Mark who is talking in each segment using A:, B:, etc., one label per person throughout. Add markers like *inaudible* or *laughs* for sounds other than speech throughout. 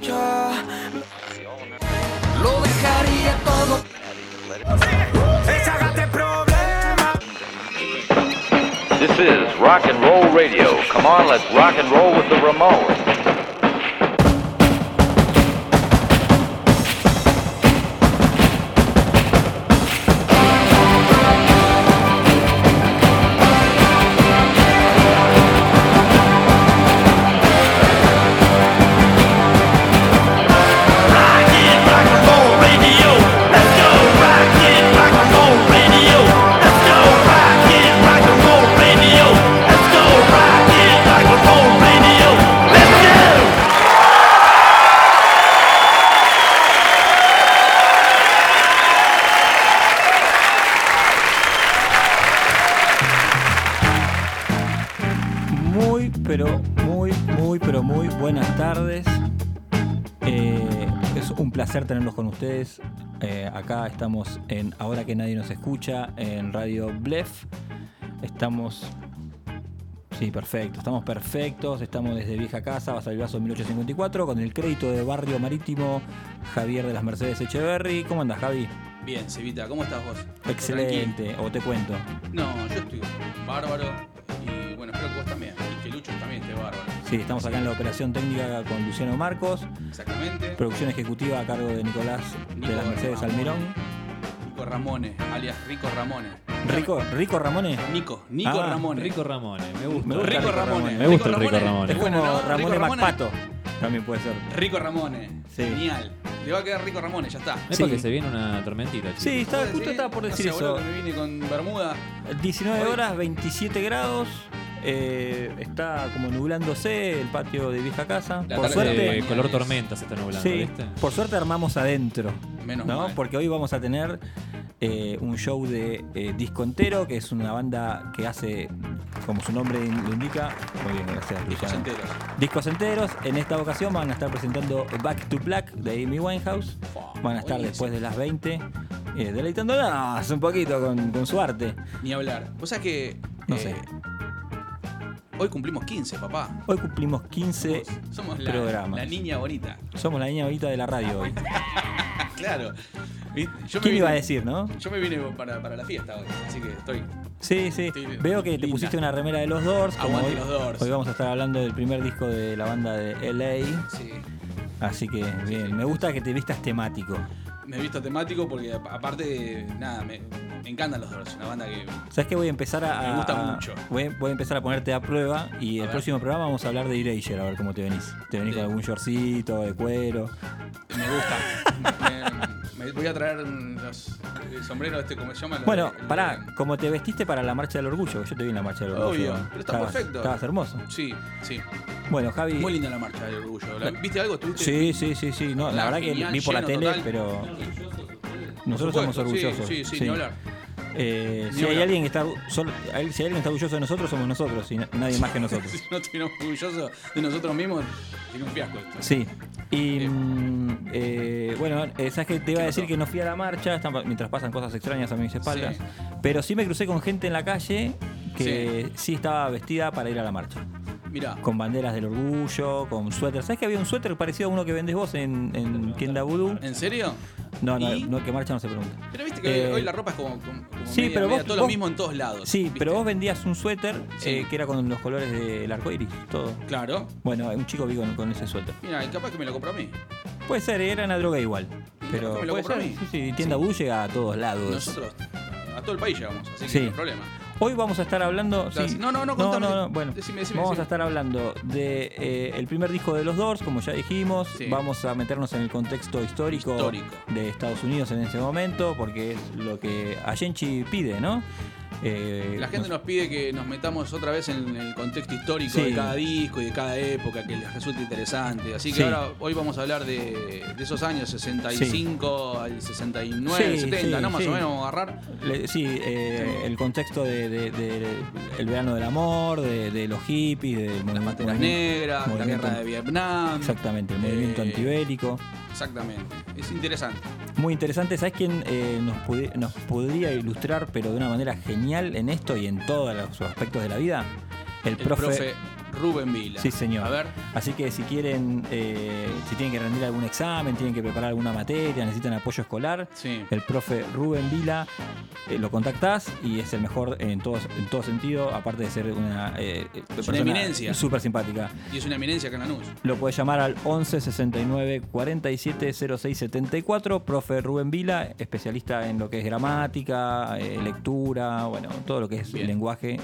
A: ya. Lo dejaría todo. Deshágate problema.
B: This is rock and roll radio. Come on, let's rock and roll with the Ramones.
C: Ustedes. Eh, acá estamos en Ahora que nadie nos escucha, en Radio Blef. Estamos. Sí, perfecto. Estamos perfectos. Estamos desde Vieja Casa, Basalvazo 1854, con el crédito de Barrio Marítimo Javier de las Mercedes Echeverry. ¿Cómo andas, Javi?
D: Bien, Cevita, ¿cómo estás vos?
C: Excelente. O te cuento.
D: No, yo estoy bárbaro vos también. Y que Lucho también esté bárbaro.
C: Sí, estamos acá en la operación técnica con Luciano Marcos.
D: Exactamente.
C: Producción ejecutiva a cargo de Nicolás de
D: Nico
C: las Mercedes
D: Ramón.
C: Almirón.
D: Rico Ramone, alias Rico Ramone.
C: Rico, Rico Ramone.
D: Nico, Nico
C: Ah,
D: Ramone.
E: Rico Ramone, me gusta.
C: Me gusta
D: Rico
C: Rico
D: Ramone.
C: Ramone.
E: Me gusta el Rico Ramone.
C: Es
D: Bueno,
C: como
D: ¿no?
C: Ramone
D: Rico Ramone.
C: Macpato. También puede ser.
D: Rico Ramone.
C: Sí.
D: Genial. Le va a quedar Rico Ramone, ya está.
E: Es
C: Sí.
E: porque se viene una tormentita, chicos.
C: Sí,
D: ¿Sí?
C: justo estaba por
D: No
C: decir
D: sé, boludo,
C: eso.
D: que me vine con Bermuda.
C: 19
D: Hoy-
C: horas, 27 grados. Eh, está como nublándose el patio de vieja casa.
D: La
C: por suerte.
D: de-
E: color tormenta se está nublando,
C: Sí,
E: ¿viste?
C: por suerte armamos adentro.
D: Menos
C: ¿no?
D: mal.
C: Porque hoy vamos a tener eh, un show de eh, Disco Entero, que es una banda que hace, como su nombre lo indica, muy bien, gracias.
D: Discos
C: Luciano.
D: enteros.
C: Discos enteros. En esta ocasión van a estar presentando Back to Black de Amy Winehouse. Van a estar después de las 20, eh, deleitándonos un poquito con, con su arte.
D: Ni hablar. Vos sabés que. eh,
C: No sé.
D: Hoy cumplimos 15, papá.
C: Hoy cumplimos 15
D: Somos la,
C: programas.
D: la niña bonita.
C: Somos la niña bonita de la radio hoy. *laughs*
D: Claro. Yo me
C: ¿Quién
D: vine-
C: iba a decir, no?
D: Yo me vine para, para la fiesta hoy, así que estoy.
C: Sí, sí.
D: Estoy
C: Veo que te pusiste una remera de los Doors. Como
D: Aguante
C: hoy,
D: los Doors.
C: hoy vamos a estar hablando del primer disco de la banda de LA.
D: Sí.
C: Así que bien, me gusta que te vistas temático.
D: Me he visto temático porque aparte, nada, me, me encantan los Doors, una banda que.
C: ¿Sabes qué? Voy a empezar a.
D: Me gusta
C: a-
D: mucho.
C: Voy a, voy a empezar a ponerte a prueba y
D: A
C: el
D: ver.
C: próximo programa vamos a hablar de Erasure, a ver cómo te venís. ¿Te venís con algún shortcito de cuero?
D: Me gusta. *laughs* me voy a traer los el sombrero este, ¿cómo se llama?
C: Bueno,
D: el
C: pará, como te vestiste para la marcha del orgullo, yo te vi en la marcha del orgullo.
D: Obvio, pero está
C: Estabas-
D: perfecto.
C: Estabas hermoso.
D: Sí, sí.
C: Bueno, Javi.
D: Muy linda la marcha del orgullo. ¿La- ¿Viste algo? ¿Estuviste?
C: Sí, sí, sí, sí. No, la verdad que vi por la tele,
D: total.
C: pero
D: Por
C: nosotros
D: supuesto,
C: somos orgullosos.
D: Sí, sí, sí, ni hablar.
C: Eh, si, hay alguien que está, si hay alguien que está orgulloso de nosotros, somos nosotros y na- nadie más que *laughs* nosotros.
D: Si no estuviéramos orgullosos de nosotros mismos, tiene un fiasco esto.
C: Sí. Y mm, eh, bueno, eh, sabes que te iba a
D: ¿Qué
C: decir
D: pasó?
C: que no fui a la marcha están mientras pasan cosas extrañas a mis espaldas.
D: Sí.
C: Pero sí me crucé con gente en la calle que sí. estaba vestida para ir a la marcha.
D: Mirá,
C: Con banderas del orgullo, con suéter. ¿Sabes que había un suéter parecido a uno que vendes vos en, en Tienda Vudú?
D: ¿en serio?
C: No, no,
D: ¿Y?
C: no, que marcha no se pregunta.
D: Pero viste que
C: Eh,
D: hoy la ropa es como, como, como
C: sí,
D: media,
C: pero
D: media,
C: vos-
D: todo
C: vos-
D: lo mismo en todos lados.
C: Sí,
D: ¿viste?
C: pero vos vendías un suéter
D: Sí.
C: eh, que era con los colores del arco iris, todo.
D: Claro.
C: Bueno, un chico vi con, con ese suéter.
D: Mira, y capaz que me lo compro a mí.
C: Puede ser, era una droga igual. Pero
D: me lo
C: puede
D: compro a
C: ser.
D: mí.
C: Sí, sí, tienda
D: Sí.
C: Vudú llega a todos lados.
D: Nosotros a todo el país llegamos, así que no hay problema.
C: Hoy vamos a estar hablando.
D: Claro,
C: sí.
D: sí. No, no, no,
C: no,
D: contame.
C: no, no, Bueno,
D: Decime, decime,
C: vamos
D: decime.
C: a estar hablando de eh, el primer disco de los Doors, como ya dijimos.
D: Sí.
C: Vamos a meternos en el contexto histórico,
D: Histórico.
C: de Estados Unidos en ese momento, porque es lo que Ayenchi pide, ¿no? Eh,
D: La gente nos pide que nos metamos otra vez en el contexto histórico
C: Sí.
D: de cada disco y de cada época que les resulte interesante. Así que
C: Sí.
D: ahora hoy vamos a hablar de, de esos años 65 al 69,
C: Sí,
D: 70,
C: sí,
D: ¿no? Más
C: sí.
D: o menos vamos a agarrar.
C: Le- sí, eh, el contexto de, de- de- el verano del amor, de, de los hippies, del
D: Las Panteras Negras, la guerra de Vietnam.
C: Exactamente, el movimiento
D: Eh,
C: antibélico.
D: Exactamente. Es interesante.
C: Muy interesante. ¿Sabes quién eh, nos, podría ilustrar, pero de una manera genial en esto y en todos los aspectos de la vida? El,
D: El
C: profe,
D: profe Rubén Vila.
C: Sí, señor.
D: A ver,
C: Así que si quieren, eh, si tienen que rendir algún examen, tienen que preparar alguna materia, necesitan apoyo escolar,
D: Sí.
C: el profe Rubén Vila eh, lo contactás y es el mejor en todo, en todo sentido, aparte de ser una, eh, persona
D: eminencia.
C: súper simpática.
D: y es una eminencia en Lanús.
C: Lo puedes llamar al 11 69 47 06 74. Profe Rubén Vila, especialista en lo que es gramática, eh, lectura, bueno, todo lo que es
D: Bien.
C: lenguaje.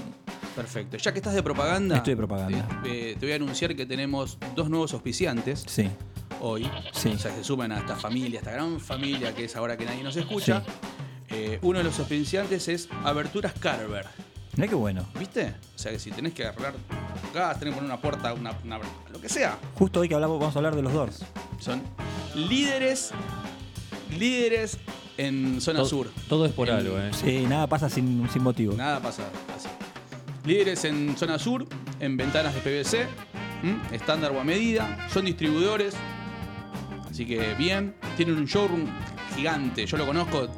D: Perfecto. Ya que estás de propaganda,
C: Estoy de propaganda.
D: Te, eh, te voy a anunciar que tenemos dos nuevos auspiciantes
C: Sí,
D: hoy.
C: Sí.
D: O sea, se suman a esta familia, a esta gran familia que es ahora que nadie nos escucha. Eh, uno de los auspiciantes es Aberturas Carver.
C: mira qué bueno.
D: ¿Viste? O sea que si tenés que arreglar gas, tenés que poner una puerta, una, una- lo que sea.
C: Justo hoy que hablamos, vamos a hablar de los Doors.
D: Son líderes, líderes en zona
E: Todo,
D: sur.
E: todo es por
D: En-
E: algo, ¿eh?
C: Sí, nada pasa sin, sin motivo.
D: Nada pasa así. Líderes en zona sur, en ventanas de PVC, estándar o a medida, son distribuidores, así que bien. Tienen un showroom gigante, yo lo conozco,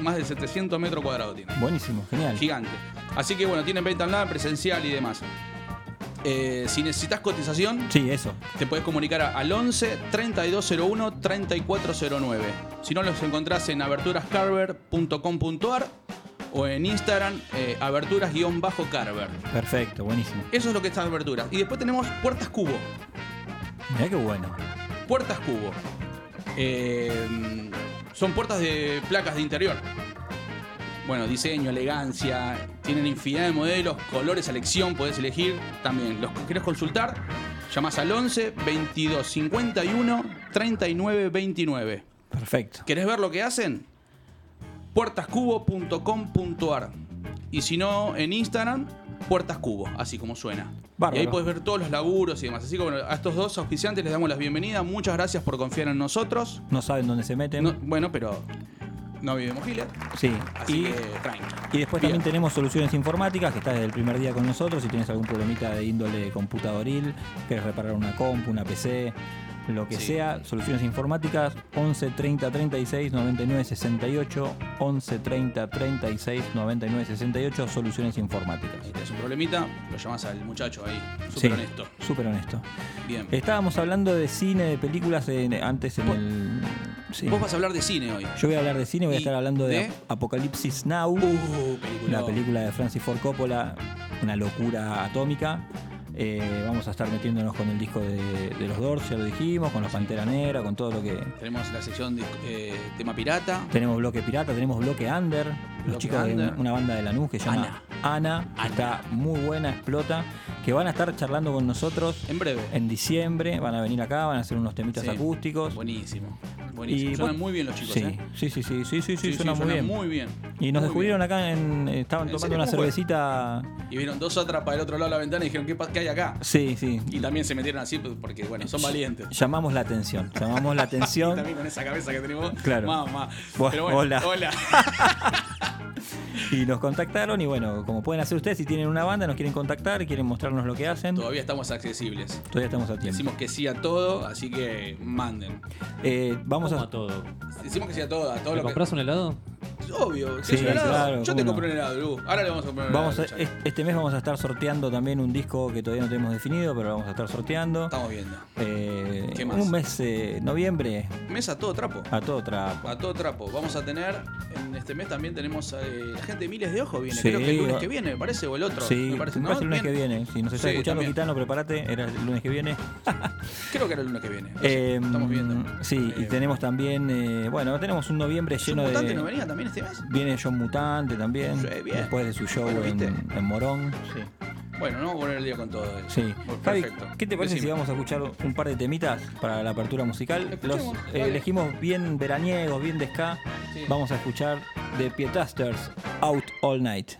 D: más de 700 metros cuadrados tiene.
C: Buenísimo, genial.
D: Gigante. Así que bueno, tienen venta online, presencial y demás. Eh, si necesitas cotización,
C: Sí, eso.
D: te puedes comunicar al 11 3201 3409. Si no, los encontrás en aberturascarver.com.ar o en Instagram eh, aberturas-carver.
C: Perfecto, buenísimo.
D: Eso es lo que está en aberturas. Y después tenemos Puertas Cubo.
C: Mira qué bueno.
D: Puertas Cubo. Eh, son puertas de placas de interior. Bueno, diseño, elegancia, tienen infinidad de modelos, colores, elección, podés elegir también. ¿Los querés consultar? Llamás al 11 22 51 39 29.
C: Perfecto.
D: ¿Querés ver lo que hacen? puertascubo.com.ar Y si no, en Instagram, puertascubo, así como suena.
C: Bárbaro.
D: Y ahí puedes ver todos los laburos y demás. Así que bueno, a estos dos auspiciantes les damos la bienvenida. Muchas gracias por confiar en nosotros.
C: No saben dónde se meten.
D: No- bueno, pero no vivimos giles.
C: Sí.
D: Así
C: Y,
D: que tranqui.
C: y después
D: Bien.
C: también tenemos soluciones informáticas, que está desde el primer día con nosotros. Si tienes algún problemita de índole computadoril, quieres reparar una compu, una PC, lo que
D: Sí.
C: sea, soluciones informáticas 11 30 36 99 68 11 30 36 99 68 soluciones informáticas.
D: Si tenés un problemita, lo llamas al muchacho ahí. Súper
C: Sí,
D: honesto.
C: Súper honesto.
D: Bien.
C: Estábamos hablando de cine, de películas en- antes en
D: Vos-
C: el. sí.
D: Vos vas a hablar de cine hoy.
C: Yo voy a hablar de cine, voy a
D: ¿Y
C: estar hablando de,
D: de?
C: Apocalipsis Now,
D: Uh, película.
C: una película de Francis Ford Coppola, una locura atómica. Eh, vamos a estar metiéndonos con el disco de, de los Doors, ya lo dijimos, con la Pantera Negra, con todo lo que.
D: Tenemos la sección de eh, tema pirata.
C: Tenemos bloque pirata, tenemos bloque under, los
D: Bloque
C: chicos de una banda de Lanús que se llama Ana, que está muy buena, explota, que van a estar charlando con nosotros
D: En breve.
C: en diciembre, van a venir acá, van a hacer unos temitas
D: Sí.
C: acústicos.
D: Buenísimo. Buenísimo.
C: Y
D: Suenan muy bien los chicos,
C: sí,
D: ¿eh?
C: sí, sí, sí, sí, sí, sí,
D: Sí,
C: suena
D: sí,
C: muy bien.
D: muy bien.
C: Y nos
D: Muy
C: descubrieron acá en. Estaban
D: ¿En
C: tomando una cervecita.
D: Y vieron dos otras para el otro lado de la ventana y dijeron, ¿qué, qué hay acá?
C: Sí, sí.
D: Y también se metieron así pues, porque, bueno, son valientes.
C: Llamamos la atención. Llamamos la *laughs*
D: Y
C: atención.
D: también con esa cabeza que tenemos.
C: Claro.
D: Mamá. Bueno,
C: hola.
D: hola. *laughs*
C: y nos contactaron. Y bueno, como pueden hacer ustedes, si tienen una banda, nos quieren contactar, quieren mostrarnos lo que hacen,
D: Todavía estamos accesibles.
C: todavía estamos a tiempo.
D: Decimos que sí a todo, así que manden.
C: Eh, vamos a.
E: a todo.
D: Decimos que sí a todo, a todo
E: ¿Me
D: lo que.
E: compras un helado?
D: Obvio,
C: Sí, claro,
D: Yo te
C: no.
D: compré un helado, Lu. Ahora le vamos a comprar un
C: Vamos
D: helado.
C: este mes vamos a estar sorteando también un disco que todavía no tenemos definido, pero lo vamos a estar sorteando.
D: Estamos viendo.
C: Eh,
D: ¿Qué más?
C: Un mes, eh, noviembre,
D: Mesa a todo trapo.
C: a todo trapo.
D: A todo trapo. Vamos a tener, en este mes también tenemos eh, la gente de Miles de Ojos viene.
C: Sí,
D: Creo que el lunes que viene, me parece, o el otro.
C: Sí,
D: me parece, ¿no?
C: parece el lunes que viene. Si nos está
D: Sí,
C: escuchando. Gitano, prepárate. Era el lunes que viene.
D: Creo que era el lunes que viene. *laughs* No estamos viendo.
C: Sí, y
D: Eh,
C: tenemos también, eh, bueno, tenemos un noviembre
D: ¿Son
C: lleno de...
D: no venía también este mes?
C: Viene John Mutante también,
D: Sí, bien.
C: después de su show
D: Bueno,
C: en, Morón. Sí.
D: Bueno, no vamos a poner el día con todo eso.
C: Sí. Javi,
D: perfecto.
C: ¿qué te parece
D: Decime.
C: si vamos a escuchar un par de temitas para la apertura musical? Los eh, elegimos bien veraniegos, bien de ska.
D: Sí.
C: Vamos a escuchar de Pietasters, Out All Night.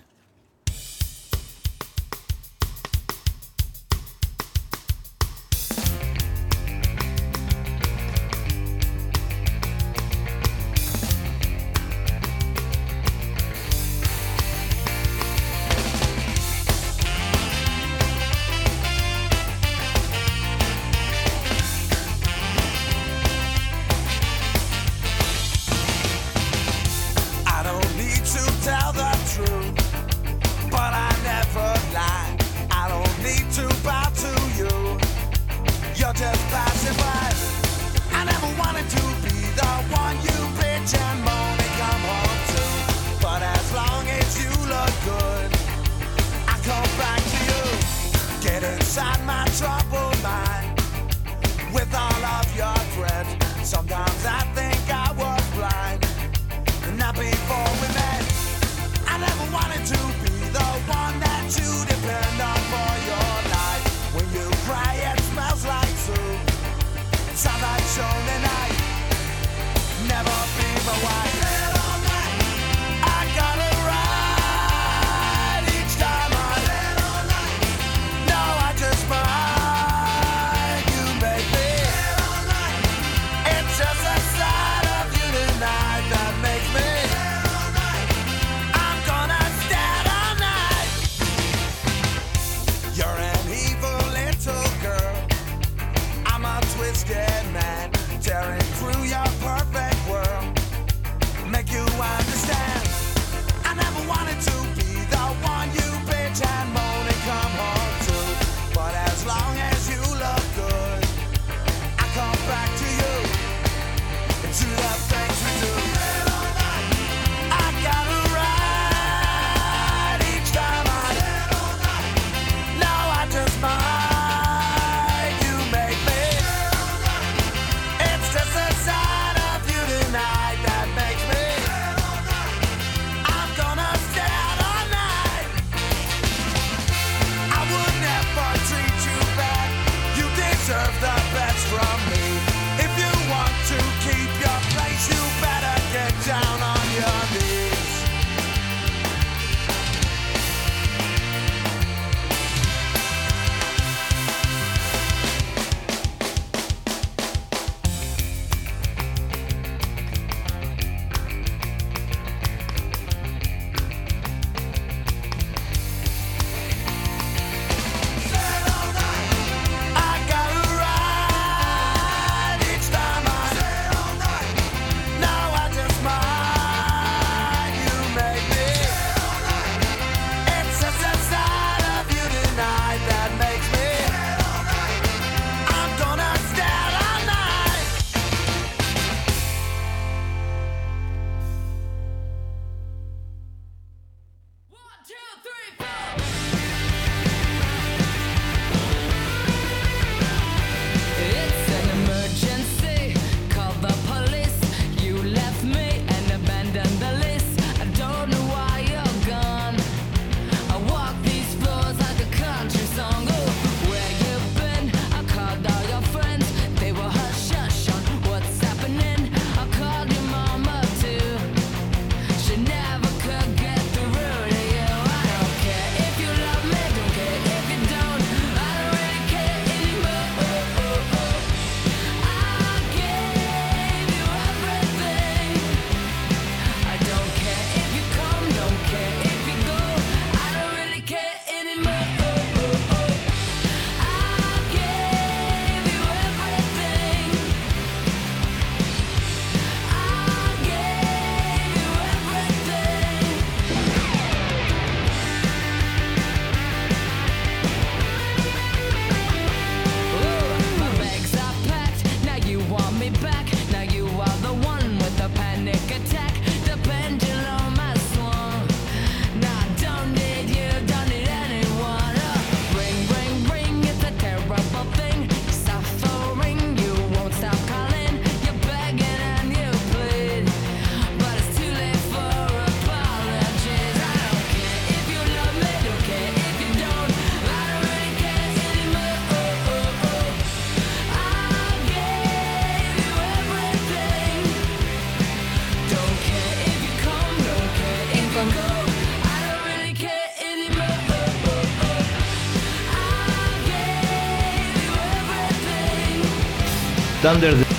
F: Thunder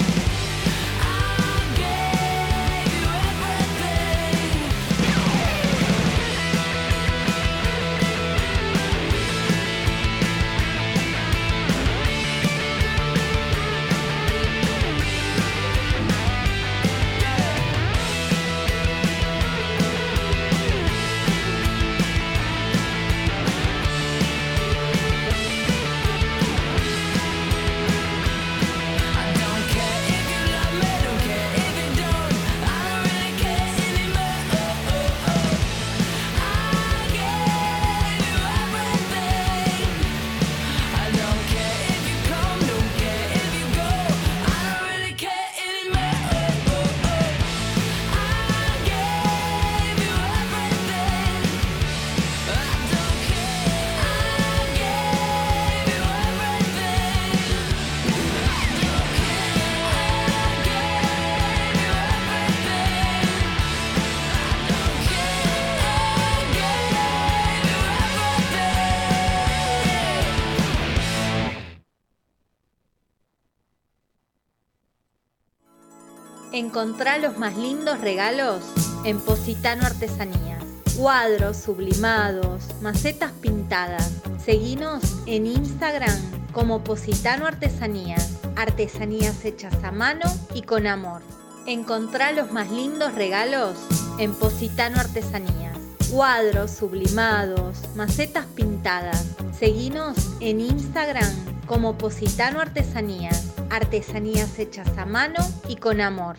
G: Encontrá los más lindos regalos en Positano Artesanías. Cuadros sublimados, macetas pintadas. Seguinos en Instagram como Positano Artesanías. Artesanías hechas a mano y con amor. Encontrá los más lindos regalos en Positano Artesanías. Cuadros sublimados, macetas pintadas. Seguinos en Instagram como Positano Artesanías. Artesanías hechas a mano y con amor.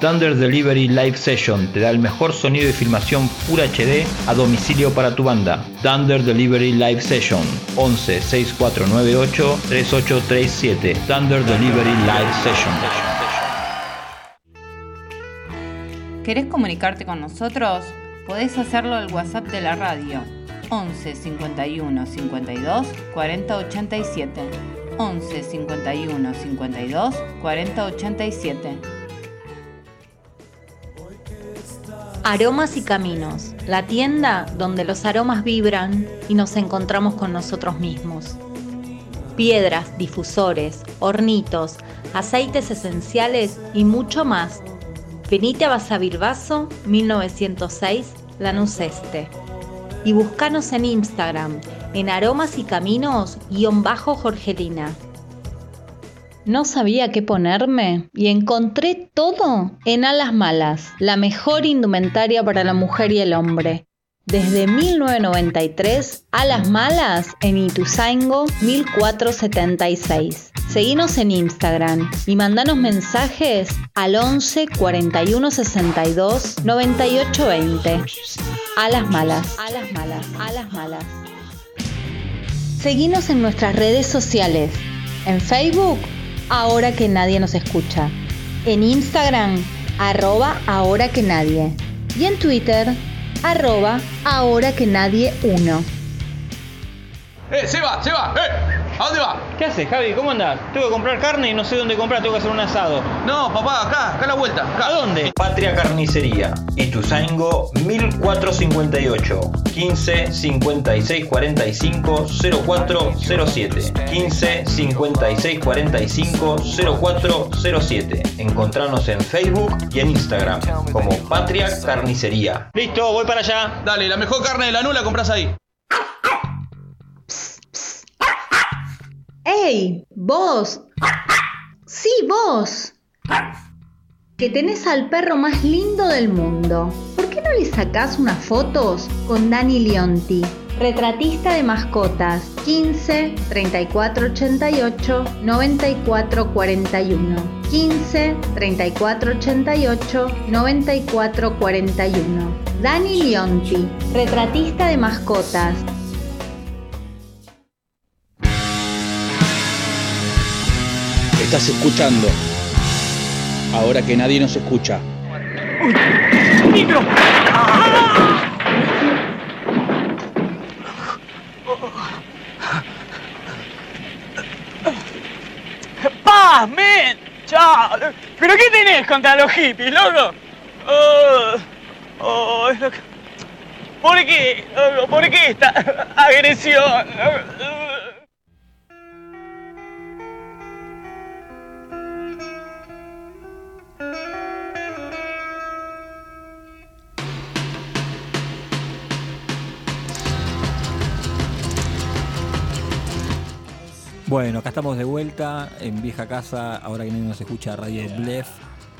F: Thunder Delivery Live Session te da el mejor sonido y filmación Full HD a domicilio para tu banda. Thunder Delivery Live Session 11 6498 3837. Thunder Delivery Live Session.
H: ¿Querés comunicarte con nosotros? Podés hacerlo al WhatsApp de la radio 11 51 52 40 87. 11 51 52 40 87.
G: Aromas y Caminos, la tienda donde los aromas vibran y nos encontramos con nosotros mismos. Piedras, difusores, hornitos, aceites esenciales y mucho más. Venite a Basavilbaso 1906, Lanús Este. Y buscanos en Instagram en aromas y caminos guion bajo Jorgelina. No sabía qué ponerme y encontré todo en Alas Malas, la mejor indumentaria para la mujer y el hombre. Desde 1993, Alas Malas en Ituzaingo 1476. Seguinos en Instagram y mandanos mensajes al 11 41 62 98 20. Alas Malas, Alas Malas, Alas Malas. Seguinos en nuestras redes sociales. En Facebook, ahora que nadie nos escucha. En Instagram, arroba ahora que nadie. Y en Twitter, arroba ahora que nadie uno.
D: ¡Eh, se va, se va! ¡Eh! ¿A dónde va?
C: ¿Qué haces, Javi? ¿Cómo andás? Tengo que comprar carne y no sé dónde comprar, tengo que hacer un asado.
D: No, papá, acá, acá a la vuelta. Acá.
C: ¿A dónde?
F: Patria Carnicería, Ituzaingo 1458 15 56 45 0407 15 56 45 0407 Encontranos en Facebook y en Instagram como Patria Carnicería.
C: Listo, voy para allá.
D: Dale, la mejor carne de la nula compras ahí.
G: ¡Ey! ¡Vos! ¡Sí, vos! Que tenés al perro más lindo del mundo. ¿Por qué no le sacás unas fotos con Dani Leonti? Retratista de mascotas 15 34 88 94 41 15 34 88 94 41 Dani Leonti, retratista de mascotas
D: Estás escuchando. Ahora que nadie nos escucha.
A: ¡Paz, men! ¡Chao! ¿Pero qué tenés contra los hippies, loco? Oh, oh, ¿Por qué? loco? ¿Por qué esta *laughs* agresión?
C: Bueno, acá estamos de vuelta en vieja casa, ahora que no nos escucha Radio Blef.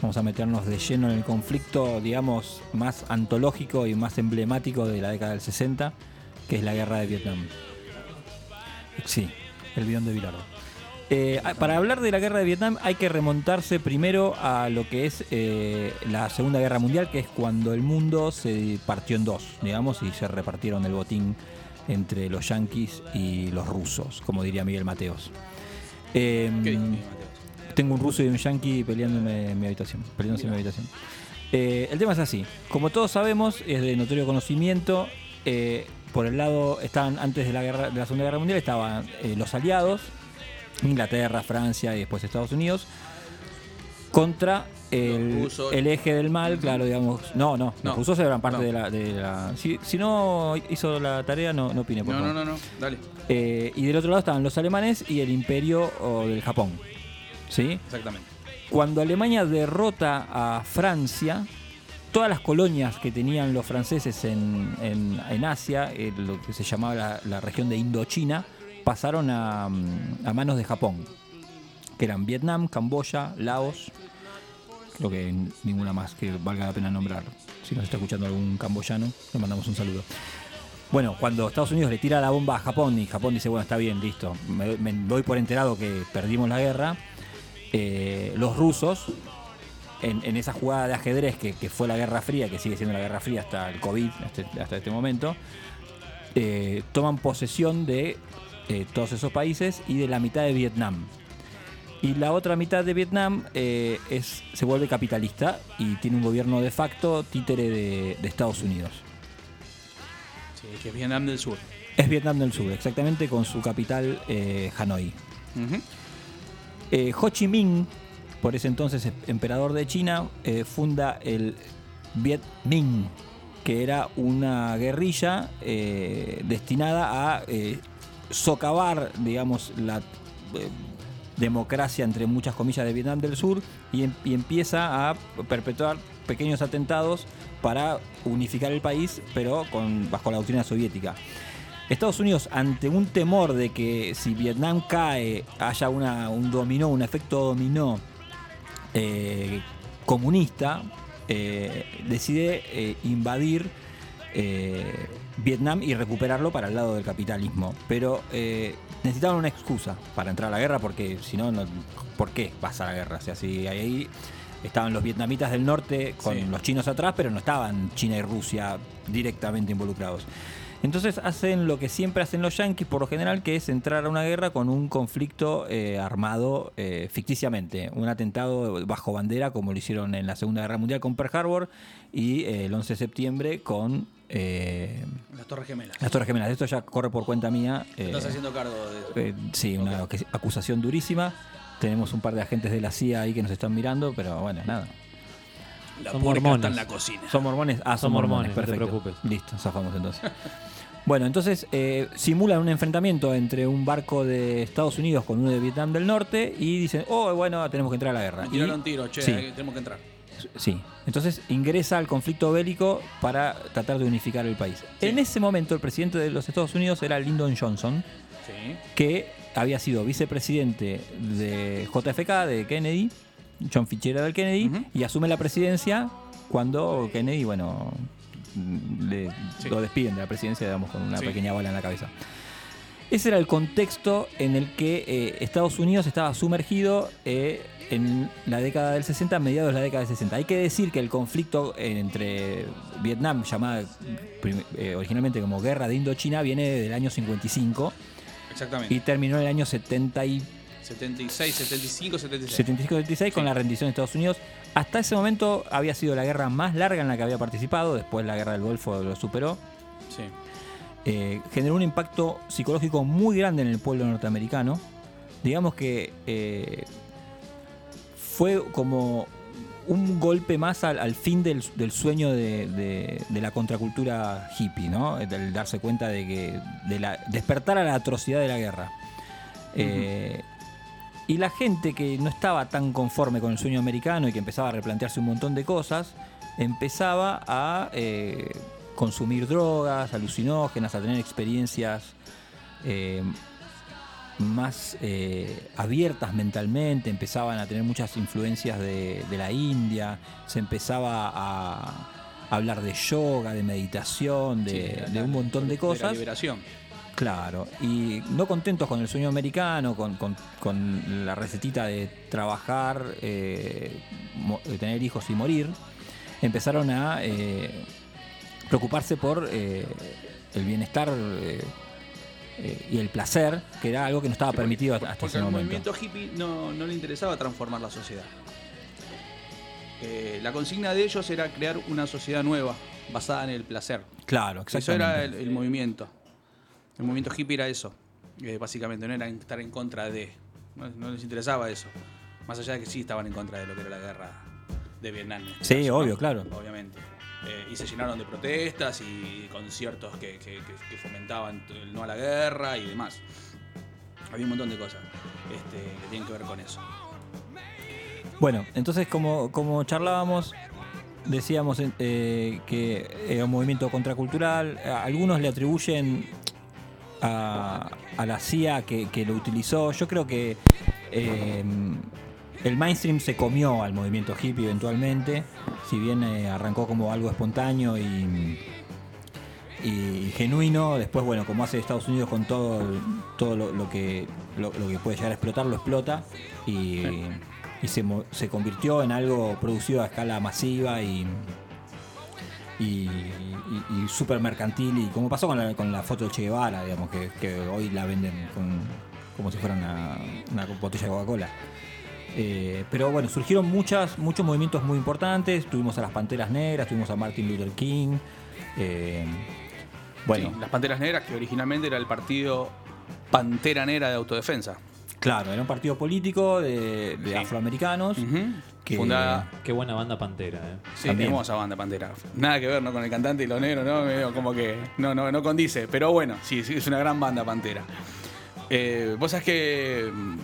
C: Vamos a meternos de lleno en el conflicto, digamos, más antológico y más emblemático de la década del 60, que es la guerra de Vietnam. Sí, el bidón de Bilardo. Eh, para hablar de la guerra de Vietnam hay que remontarse primero a lo que es eh, la Segunda Guerra Mundial, que es cuando el mundo se partió en dos, digamos, y se repartieron el botín entre los yanquis y los rusos, como diría Miguel Mateos. Eh,
D: ¿Qué dice Miguel Mateos?
C: tengo un ruso y un yanqui peleándome en mi habitación, peleándose en mi habitación. Eh, el tema es así, como todos sabemos, es de notorio conocimiento. eh, por el lado, estaban antes de la guerra, de la Segunda Guerra Mundial, estaban eh, los aliados, Inglaterra, Francia y después Estados Unidos, contra el, eje del mal, claro, digamos. No, no,
D: No,
C: los rusos eran parte
D: no.
C: de la. de la- si, si no hizo la tarea, no, no opine, por
D: No,
C: favor.
D: no, no, no. Dale.
C: Eh, y del otro lado estaban los alemanes y el imperio del Japón. ¿Sí?
D: Exactamente.
C: Cuando Alemania derrota a Francia, todas las colonias que tenían los franceses en, en- en Asia, eh, lo que se llamaba la, la región de Indochina, pasaron a, mm, a manos de Japón, que eran Vietnam, Camboya, Laos, creo que ninguna más que valga la pena nombrar. Si nos está escuchando algún camboyano, le mandamos un saludo. Bueno, cuando Estados Unidos le tira la bomba a Japón y Japón dice, bueno, está bien, listo, me, doy por enterado que perdimos la guerra, eh, los rusos, en, en esa jugada de ajedrez que, que fue la Guerra Fría, que sigue siendo la Guerra Fría hasta el COVID, hasta, hasta este momento, eh, toman posesión de eh, todos esos países y de la mitad de Vietnam. Y la otra mitad de Vietnam eh, es, se vuelve capitalista y tiene un gobierno de facto títere de, de Estados Unidos.
D: Sí, que es Vietnam del Sur.
C: Es Vietnam del Sur, exactamente con su capital eh, Hanoi. Eh, Ho Chi Minh, por ese entonces emperador de China, eh, funda el Viet Minh, que era una guerrilla destinada a socavar, digamos, la democracia, entre muchas comillas, de Vietnam del Sur y, em- y empieza a perpetuar pequeños atentados para unificar el país, pero bajo la doctrina soviética. Estados Unidos, ante un temor de que si Vietnam cae haya un dominó, un efecto dominó eh, comunista, eh, decide eh, invadir eh, Vietnam y recuperarlo para el lado del capitalismo. Pero eh, necesitaban una excusa para entrar a la guerra porque si no, ¿por qué pasa la guerra? O sea, si ahí estaban los vietnamitas del norte con
D: Sí.
C: los chinos atrás, pero no estaban China y Rusia directamente involucrados. Entonces hacen lo que siempre hacen los yanquis por lo general, que es entrar a una guerra con un conflicto eh, armado eh, ficticiamente. Un atentado bajo bandera, como lo hicieron en la Segunda Guerra Mundial con Pearl Harbor y eh, el 11 de septiembre con eh,
D: Las Torres Gemelas.
C: las Torres Gemelas. Esto ya corre por cuenta mía. eh,
D: Estás haciendo cargo de
C: eh, sí, una acu- acusación durísima. Tenemos un par de agentes de la CIA ahí que nos están mirando, pero bueno, nada.
D: La
E: Son mormones.
D: está en la cocina.
C: ¿Son mormones? Ah, son,
E: Son
C: mormones,
E: mormones, no te
C: perfecto.
E: preocupes.
C: Listo, zafamos entonces. *laughs* bueno, entonces eh, simulan un enfrentamiento entre un barco de Estados Unidos con uno de Vietnam del Norte y dicen, oh, bueno, tenemos que entrar a la guerra.
D: Y tiraron tiro, che,
C: sí.
D: tenemos que entrar.
C: Sí, entonces ingresa al conflicto bélico para tratar de unificar el país.
D: Sí.
C: En ese momento el presidente de los Estados Unidos era Lyndon Johnson,
D: Sí.
C: que había sido vicepresidente de JFK, de Kennedy, John Fitzgerald del Kennedy, y asume la presidencia cuando Kennedy, bueno, le-
D: Sí.
C: lo despiden de la presidencia, digamos, con una
D: Sí.
C: pequeña bala en la cabeza. Ese era el contexto en el que eh, Estados Unidos estaba sumergido eh, en la década del 60, mediados de la década del 60. Hay que decir que el conflicto entre Vietnam, llamada eh, originalmente como Guerra de Indochina, viene del año 55
D: Exactamente.
C: y terminó en el año 70 y
D: 76, 75, 76.
C: 75-76 con
D: Sí.
C: la rendición de Estados Unidos. Hasta ese momento había sido la guerra más larga en la que había participado, después la guerra del Golfo lo superó.
D: Sí.
C: Eh, generó un impacto psicológico muy grande en el pueblo norteamericano. Digamos que eh, fue como un golpe más al, al fin del, del sueño de, de- de la contracultura hippie, ¿no? Del darse cuenta de que de la, despertar a la atrocidad de la guerra. Eh, y la gente que no estaba tan conforme con el sueño americano y que empezaba a replantearse un montón de cosas, empezaba a eh, consumir drogas, alucinógenas, a tener experiencias eh, más eh, abiertas mentalmente, empezaban a tener muchas influencias de, de la India, se empezaba a hablar de yoga, de meditación, de,
D: Sí,
C: de un montón de
D: De la
C: cosas.
D: liberación.
C: Claro, y no contentos con el sueño americano, con, con- con la recetita de trabajar, eh, de tener hijos y morir, empezaron a eh, preocuparse por eh, el bienestar eh, y el placer, que era algo que no estaba
D: Sí, porque-
C: permitido hasta
D: Porque
C: ese momento.
D: movimiento hippie no, no le interesaba transformar la sociedad. Eh, la consigna de ellos era crear una sociedad nueva, basada en el placer.
C: Claro,
D: Eso
C: exactamente.
D: era el, el movimiento. El movimiento hippie era eso, eh, básicamente, no era estar en contra de. No, no les interesaba eso. Más allá de que sí estaban en contra de lo que era la guerra de Vietnam. este
C: Sí, obvio, claro.
D: Obviamente. Eh, y se llenaron de protestas y conciertos que, que- que- que fomentaban el no a la guerra y demás. Había un montón de cosas este, que tienen que ver con eso.
C: Bueno, entonces como, como charlábamos, decíamos eh, que era un movimiento contracultural, algunos le atribuyen a, la CIA que, lo utilizó, yo creo que eh, el mainstream se comió al movimiento hippie eventualmente, si bien eh, arrancó como algo espontáneo y, genuino, después bueno, como hace Estados Unidos con todo, todo lo, que, lo, que puede llegar a explotar, lo explota. Y, se, se convirtió en algo producido a escala masiva y, y- y súper mercantil y como pasó con la, con la foto de Che Guevara, digamos, que, hoy la venden con, como si fuera una, botella de Coca-Cola. Eh, pero bueno, surgieron muchas, muchos movimientos muy importantes. Tuvimos a las Panteras Negras, tuvimos a Martin Luther King. eh, bueno,
D: las Panteras Negras, que originalmente era el partido Pantera Negra de Autodefensa.
C: Claro, era un partido político de, de
D: Sí.
C: afroamericanos. que-
D: Fundada.
E: Qué buena banda Pantera, eh.
D: Sí,
C: También.
D: hermosa banda Pantera. Nada que ver ¿no? con el cantante y los negros, ¿no? Medio como que no, no, no condice. Pero bueno, sí, sí, es una gran banda Pantera. Eh, Vos sabés que mm,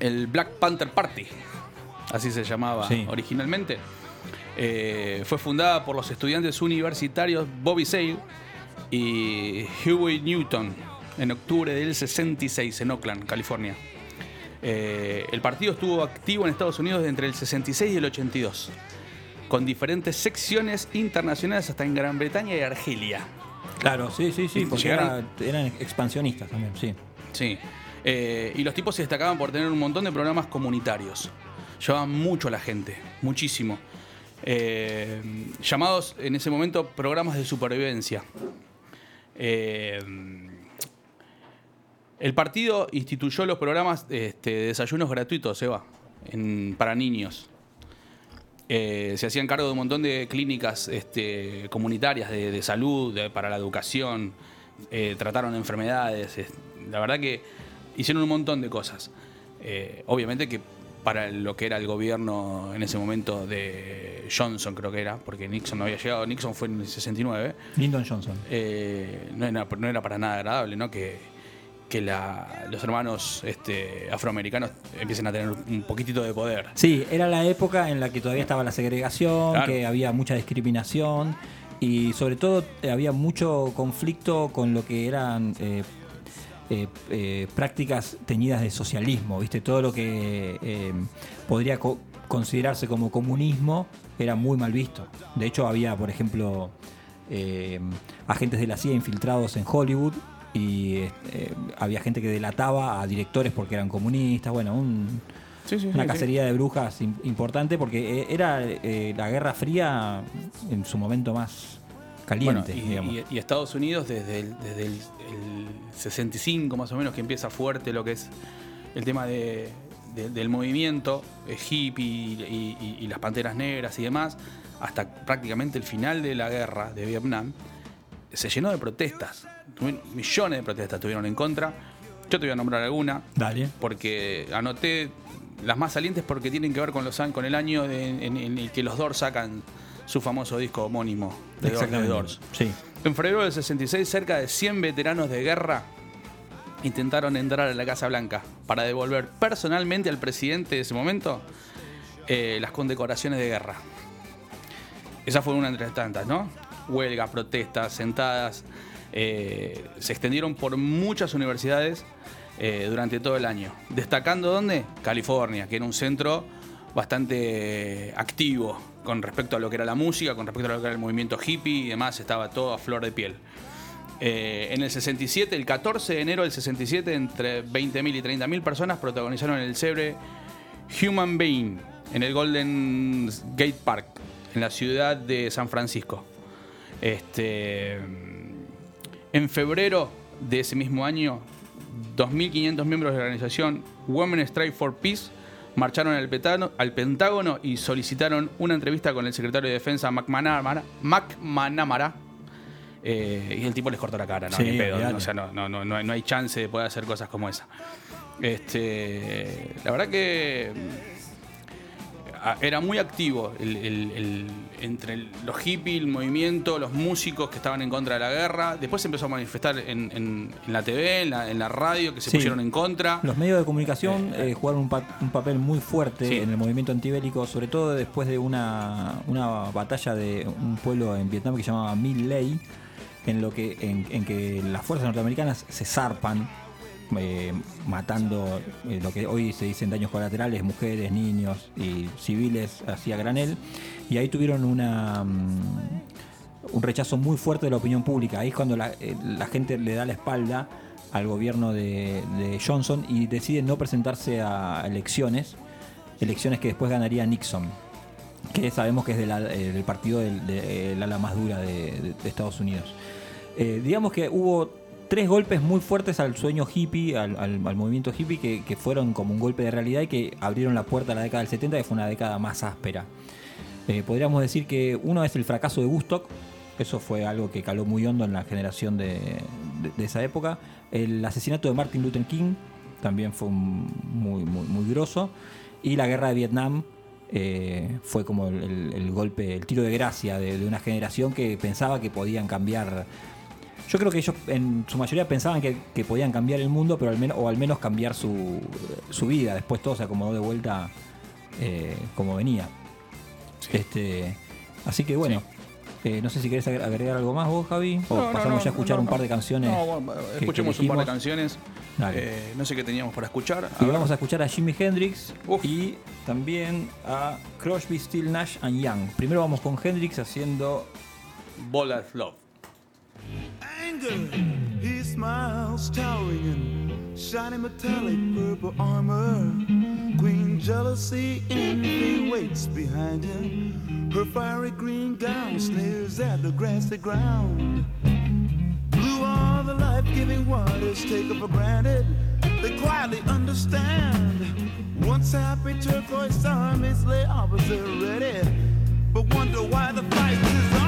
D: el Black Panther Party, así se llamaba
C: Sí.
D: originalmente, eh, fue fundada por los estudiantes universitarios Bobby Seale y Huey Newton en octubre del 66 en Oakland, California. Eh, el partido estuvo activo en Estados Unidos entre el 66 y el 82, con diferentes secciones internacionales hasta en Gran Bretaña y Argelia.
C: Claro, sí, sí, sí, porque era- eran expansionistas también, sí.
D: Sí. Eh, y los tipos se destacaban por tener un montón de programas comunitarios. Llevaban mucho a la gente, muchísimo. Eh, llamados en ese momento programas de supervivencia. Eh, el partido instituyó los programas este, de desayunos gratuitos, Eva, en- para niños. Eh, se hacían cargo de un montón de clínicas este, comunitarias de, de salud, de- para la educación, eh, trataron enfermedades. es- la verdad que hicieron un montón de cosas. Eh, obviamente que para lo que era el gobierno en ese momento de Johnson, creo que era, porque Nixon no había llegado, Nixon fue en el 69,
C: Lyndon Johnson.
D: no, era, no era para nada agradable, ¿no? Que, que la- los hermanos este, afroamericanos empiecen a tener un poquitito de poder.
C: Sí, era la época en la que todavía estaba la segregación,
D: Claro.
C: que había mucha discriminación y sobre todo eh, había mucho conflicto con lo que eran eh, eh, eh, prácticas teñidas de socialismo, ¿viste? Todo lo que podría co- considerarse como comunismo era muy mal visto. De hecho, había, por ejemplo, eh, agentes de la CIA infiltrados en Hollywood y eh, había gente que delataba a directores porque eran comunistas. Bueno, un,
D: Sí, sí,
C: una
D: sí,
C: cacería de brujas im- importante porque eh, era eh, la Guerra Fría en su momento más caliente.
D: Bueno, y,
C: digamos.
D: y- y Estados Unidos desde, el, desde el, el 65 más o menos que empieza fuerte lo que es el tema de- de- del movimiento eh, hippie y, y- y las panteras negras y demás, hasta prácticamente el final de la guerra de Vietnam, se llenó de protestas. Millones de protestas tuvieron en contra. Yo te voy a nombrar alguna,
C: Dale.
D: porque anoté las más salientes porque tienen que ver con, los, an- con el año de- en, en el que los Doors sacan su famoso disco homónimo de de Doors.
C: Sí.
D: En febrero del 66, cerca de 100 veteranos de guerra intentaron entrar a la Casa Blanca para devolver personalmente al presidente de ese momento eh, las condecoraciones de guerra. Esa fue una entre tantas, ¿no? huelgas, protestas, sentadas, eh, se extendieron por muchas universidades eh, durante todo el año. Destacando dónde? California, que era un centro bastante activo con respecto a lo que era la música, con respecto a lo que era el movimiento hippie y demás, estaba todo a flor de piel. Eh, en el 67, el 14 de enero del 67, entre 20.000 y 30.000 personas protagonizaron el célebre Human Being en el Golden Gate Park, en la ciudad de San Francisco. Este, en febrero de ese mismo año, 2.500 miembros de la organización Women Strike for Peace marcharon al, petano- al Pentágono y solicitaron una entrevista con el secretario de Defensa McManamara, McManamara, eh, y el tipo les cortó la cara, no,
C: Sí,
D: ni pedo,
C: olvidate.
D: o sea, no, no, no, no hay, no chance de poder hacer cosas como esa. Este, la verdad que a- era muy activo el- el- el- entre los hippies, el movimiento, los músicos que estaban en contra de la guerra. Después se empezó a manifestar en, en- en la TV, en la, en la radio, que se
C: Sí.
D: pusieron en contra.
C: Los medios de comunicación eh, jugaron un, pa- un papel muy fuerte
D: Sí.
C: en el movimiento antibélico, sobre todo después de una, una batalla de un pueblo en Vietnam que se llamaba Mil Ley, en, lo que, en que las fuerzas norteamericanas se zarpan, eh, matando eh, lo que hoy se dicen daños colaterales, mujeres, niños y civiles así a granel. Y ahí tuvieron una... mm, un rechazo muy fuerte de la opinión pública. Ahí es cuando la, eh, gente le da la espalda al gobierno de, Johnson y decide no presentarse a elecciones, elecciones que después ganaría Nixon, que sabemos que es del partido del, de- ala más dura de, Estados Unidos. Digamos que hubo tres golpes muy fuertes al sueño hippie, al, movimiento hippie, que, fueron como un golpe de realidad y que abrieron la puerta a la década del 70, que fue una década más áspera. Eh, podríamos decir que uno es el fracaso de Woodstock, eso fue algo que caló muy hondo en la generación de, esa época. El asesinato de Martin Luther King también fue muy, muy, grosso. Y la guerra de Vietnam eh, fue como el golpe, el tiro de gracia de, de una generación que pensaba que podían cambiar. Yo creo que ellos en su mayoría pensaban que, que podían cambiar el mundo, pero al menos, o al menos cambiar su, su vida. Después todo se acomodó de vuelta eh, como venía. Este, así que bueno, eh, no sé si querés agre- agregar algo más vos, Javi, o
D: No,
C: pasamos
D: no,
C: ya a escuchar un par de canciones.
D: No, bueno, escuchemos
C: que
D: un par de canciones. Eh, no sé qué teníamos para escuchar.
C: Y vamos a escuchar a Jimi Hendrix y también a Crosby, Still Nash and Young. Primero vamos con Hendrix haciendo
D: Ball of Love.
I: Anger. He smiles, towering in shiny metallic purple armor. Queen jealousy, envy waits behind him. Her fiery green gown sneers at the grassy ground. Blue are the life-giving waters taken for granted. They quietly understand. Once happy turquoise armies lay opposite ready, but wonder why the fight is on.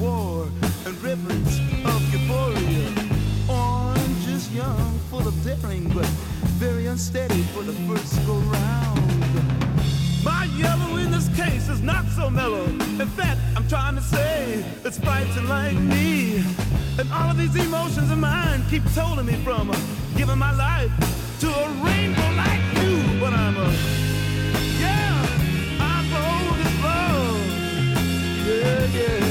I: war and ribbons of euphoria. Orange is young, full of daring, but very unsteady for the first go round. My yellow in this case is not so mellow. In fact, I'm trying to say it's fighting like me. And all of these emotions of mine keep tolling me from giving my life to a rainbow like you. But I'm a, yeah, I'm bold as love. Yeah, yeah.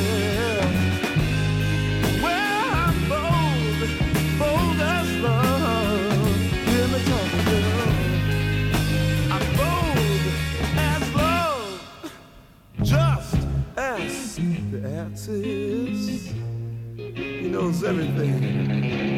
I: Everything.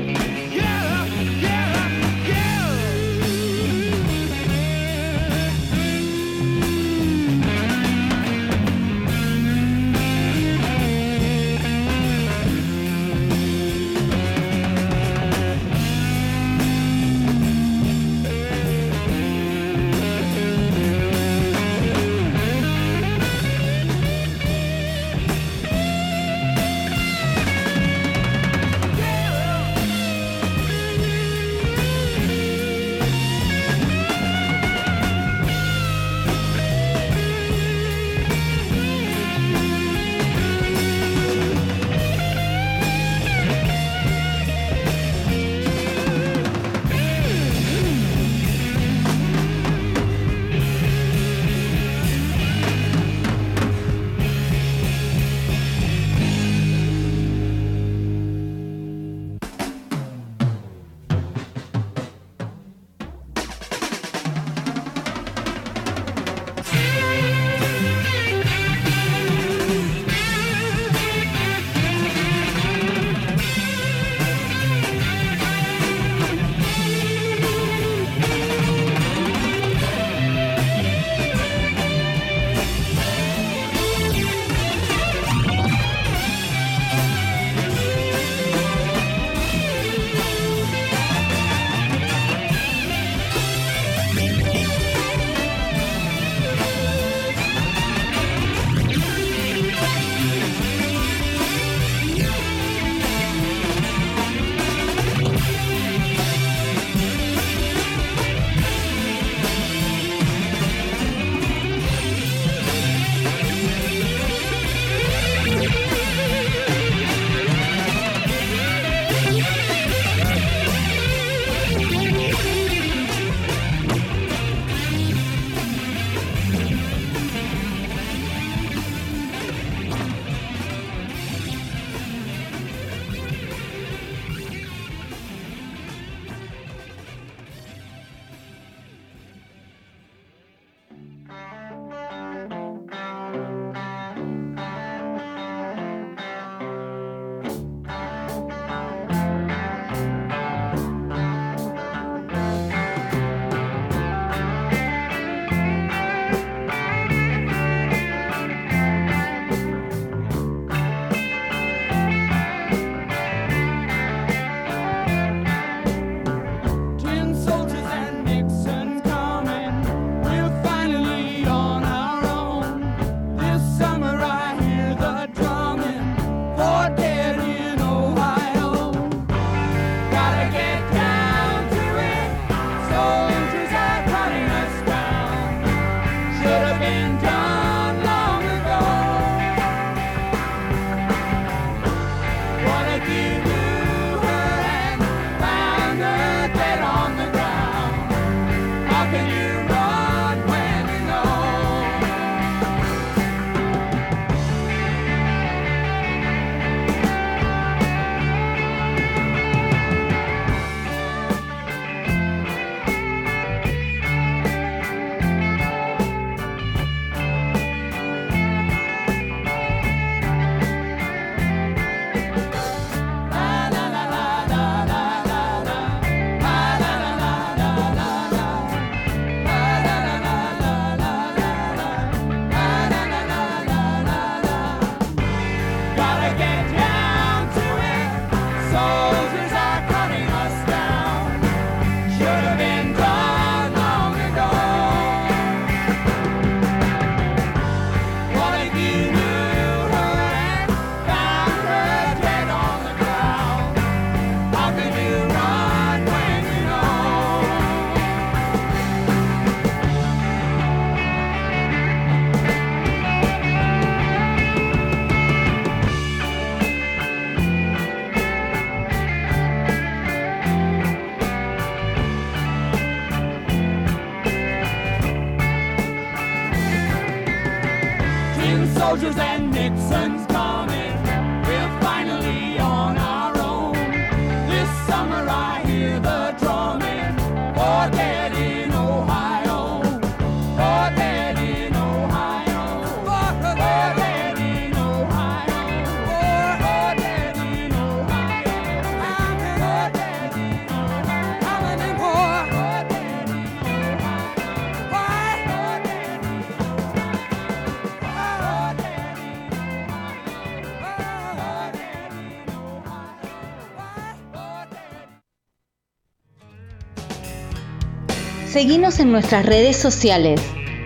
G: Seguinos en nuestras redes sociales.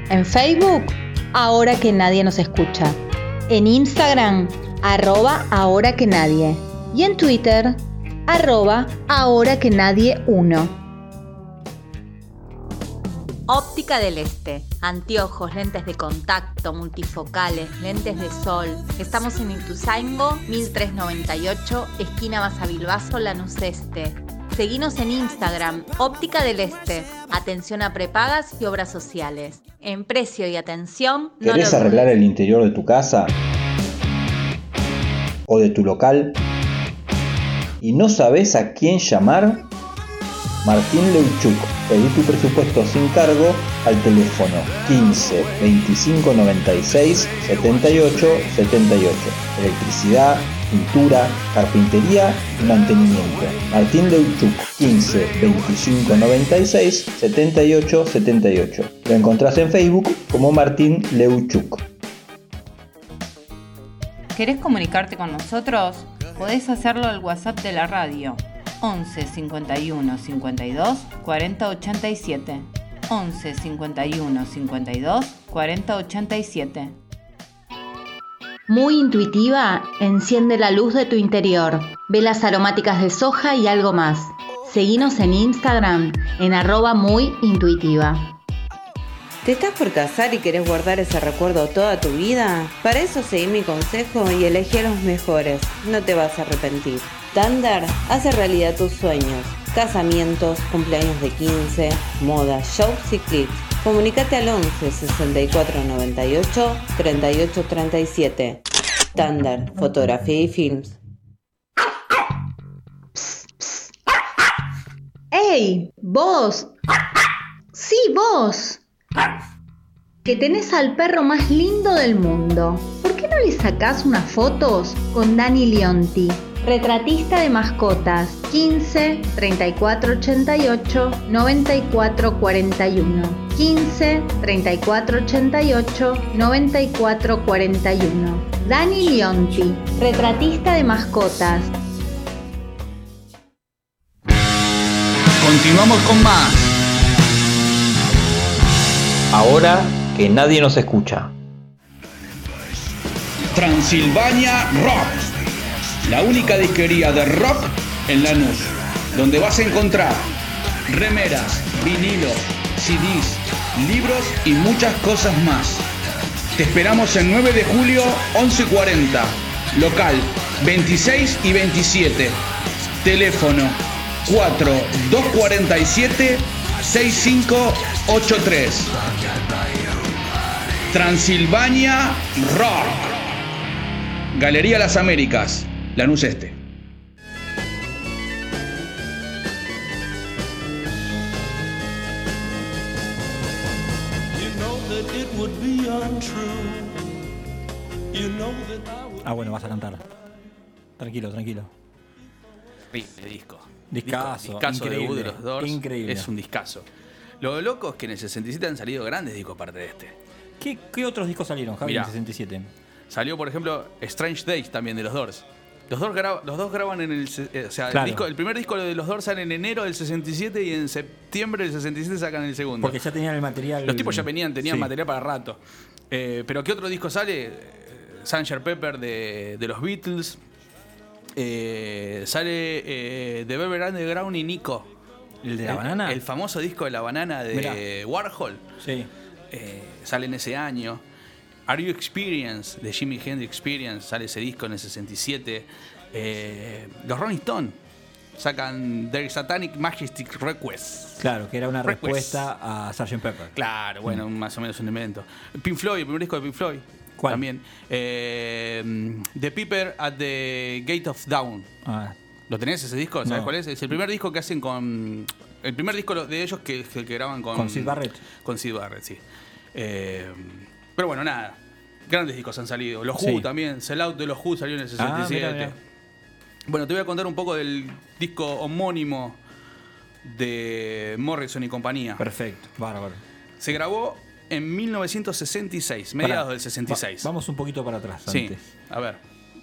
G: En Facebook, ahora que nadie nos escucha. En Instagram, arroba ahora que nadie. Y en Twitter, arroba ahora que nadie 1. Óptica del Este. Anteojos, lentes de contacto, multifocales, lentes de sol. Estamos en Ituzaingo, 1398, esquina Basavilbaso, Lanús Este. Seguinos en Instagram, Óptica del Este. Atención a prepagas y obras sociales. En precio y atención, no
F: ¿Querés
G: lo
F: arreglar el interior de tu casa? ¿O de tu local? ¿Y no sabes a quién llamar? Martín Leuchuk. Pedí tu presupuesto sin cargo al teléfono 15 25 96 78 78. Electricidad, pintura, carpintería y mantenimiento. Martín Leuchuk 15 25 96 78 78. Lo encontrás en Facebook como Martín Leuchuk.
H: ¿Querés comunicarte con nosotros? Podés hacerlo al WhatsApp de la radio 11 51 52 40 87. 11 51 52 40 87.
G: Muy intuitiva, enciende la luz de tu interior. Velas aromáticas de soja y algo más. Seguinos en Instagram en arroba muy intuitiva.
J: ¿Te estás por casar y querés guardar ese recuerdo toda tu vida? Para eso seguí mi consejo y elegí a los mejores. No te vas a arrepentir. Thunder hace realidad tus sueños. Casamientos, cumpleaños de 15, moda, shows y clips. Comunicate al 11 64 98 38 37. Thunder, fotografía y films.
G: ¡Ey! ¡Vos! ¡Sí, vos! Que tenés al perro más lindo del mundo. ¿Por qué no le sacás unas fotos con Dani Leonti? Retratista de mascotas 15 34 88 94 41 15 34 88 94 41 Dani Leonti, retratista de mascotas
D: Continuamos con más.
F: Ahora que nadie nos escucha.
D: Transilvania Rock. La única disquería de rock en Lanús, donde vas a encontrar remeras, vinilos, CDs, libros y muchas cosas más. Te esperamos el 9 de julio 11:40, local 26 y 27. Teléfono 4247 6583. Transilvania Rock. Galería Las Américas, Lanús Este.
C: Ah, bueno, vas a cantar. Tranquilo, tranquilo.
D: Horrible disco.
C: Discazo,
D: Discazo de
C: increíble,
D: de los Doors.
C: increíble.
D: Es un discazo. Lo loco es que en el 67 han salido grandes discos aparte de este.
C: ¿Qué, qué otros discos salieron, Javi, en el 67?
D: Salió, por ejemplo, Strange Days también de los Doors. Los, Doors gra- los dos graban en el. eh, O sea,
C: Claro.
D: el, disco- el primer disco de los Doors sale en enero del 67 y en septiembre del 67 sacan el segundo.
C: Porque ya tenían el material.
D: Los tipos ya venían, tenían
C: Sí.
D: material para rato. Eh, pero ¿qué otro disco sale? Sanger Pepper de, de los Beatles. Eh, sale eh, The Velvet Underground y Nico.
C: ¿El de la banana?
D: El famoso disco de la banana de
C: Mirá.
D: Warhol.
C: Sí.
D: Eh, sale en ese año. Are You Experience de Jimi Hendrix Experience sale ese disco en el 67. Eh, los Rolling Stones sacan The Satanic Majestic Request.
C: Claro, que era una
D: Request.
C: respuesta a Sgt. Pepper.
D: Claro, bueno, más o menos un invento. Pink Floyd, el primer disco de Pink Floyd.
C: ¿Cuál?
D: También. Eh, the Piper at the Gate of Dawn.
C: Ah,
D: ¿Lo tenés ese disco? ¿Sabes
C: No.
D: cuál es? Es el primer disco que hacen con. El primer disco de ellos que, graban con.
C: Con Sid Barrett.
D: Con Sid Barrett, sí. Eh, pero bueno, nada. Grandes discos han salido. Los
C: Sí.
D: Who también. Sell Out de los Who salió en el 67.
C: Ah.
D: Bueno, te voy a contar un poco del disco homónimo de Morrison y compañía.
C: perfecto, bárbaro.
D: Se grabó en 1966, mediados
C: Pará,
D: del 66.
C: va- vamos un poquito para atrás
D: Sí,
C: antes.
D: a ver.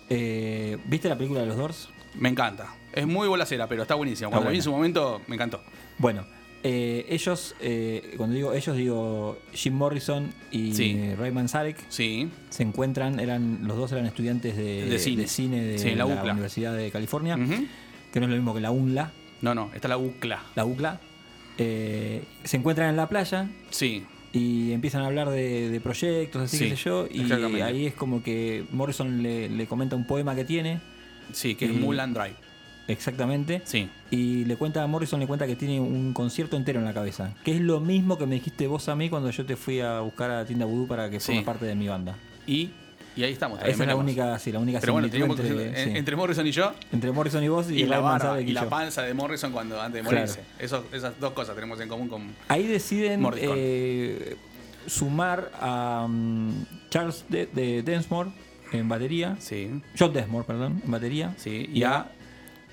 C: Eh, ¿Viste la película de los Doors?
D: Me encanta. Es muy bolacera, pero está buenísima. Cuando la vi en su momento, me encantó.
C: Bueno, eh, ellos, eh, cuando digo ellos, digo Jim Morrison y
D: Sí.
C: eh, Ray Manzarek.
D: Sí.
C: Se encuentran, eran los dos eran estudiantes de,
D: De cine.
C: de,
D: Sí, en la.
C: Universidad de California, que no es lo mismo que la UNLA,
D: No, no, está la UCLA.
C: la UCLA. Eh, se encuentran en la playa
D: Sí.
C: y empiezan a hablar de, de proyectos, así
D: Sí,
C: que sé yo, y ahí es como que Morrison le, le comenta un poema que tiene,
D: Sí, que es
C: Y-
D: Mulan Drive.
C: Exactamente,
D: Sí.
C: y le cuenta a Morrison le cuenta que tiene un concierto entero en la cabeza, que es lo mismo que me dijiste vos a mí cuando yo te fui a buscar a Tienda Voodoo para que
D: Sí.
C: parte de mi banda.
D: Y, y ahí estamos.
C: Esa es la única, sí, la única
D: Pero bueno,
C: entre,
D: en-
C: sí.
D: entre Morrison y yo.
C: Entre Morrison y vos y,
D: Y, la barba y,
C: y
D: la panza de Morrison cuando antes de
C: Claro.
D: morirse. Eso- esas dos cosas tenemos en común con.
C: Ahí deciden eh, sumar a mm, Charles de, de Densmore en batería.
D: Sí.
C: John Densmore, perdón, en batería.
D: Sí.
C: Y a.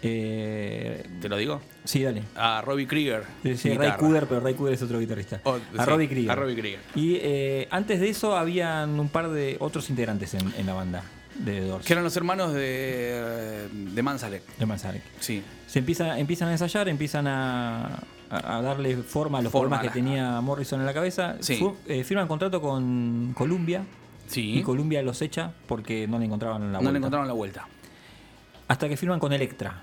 C: eh,
D: ¿Te lo digo?
C: sí, dale.
D: A Robbie Krieger.
C: Sí, sí, Ray. Cooder, pero Ray Cooder es otro guitarrista.
D: Oh,
C: a
D: sí,
C: Robbie Krieger.
D: A Robbie Krieger.
C: Y eh, antes de eso habían un par de otros integrantes en, en la banda de Doors.
D: Que eran los hermanos de, de Manzarek.
C: De Manzarek.
D: Sí.
C: Se empieza, empiezan a ensayar, empiezan a, darle forma a los
D: Forma
C: problemas que tenía Morrison en la cabeza.
D: Sí.
C: Eh, firman contrato con Columbia
D: Sí.
C: y Columbia los echa porque no le encontraban la
D: no
C: vuelta.
D: le encontraron la vuelta.
C: Hasta que firman con Electra.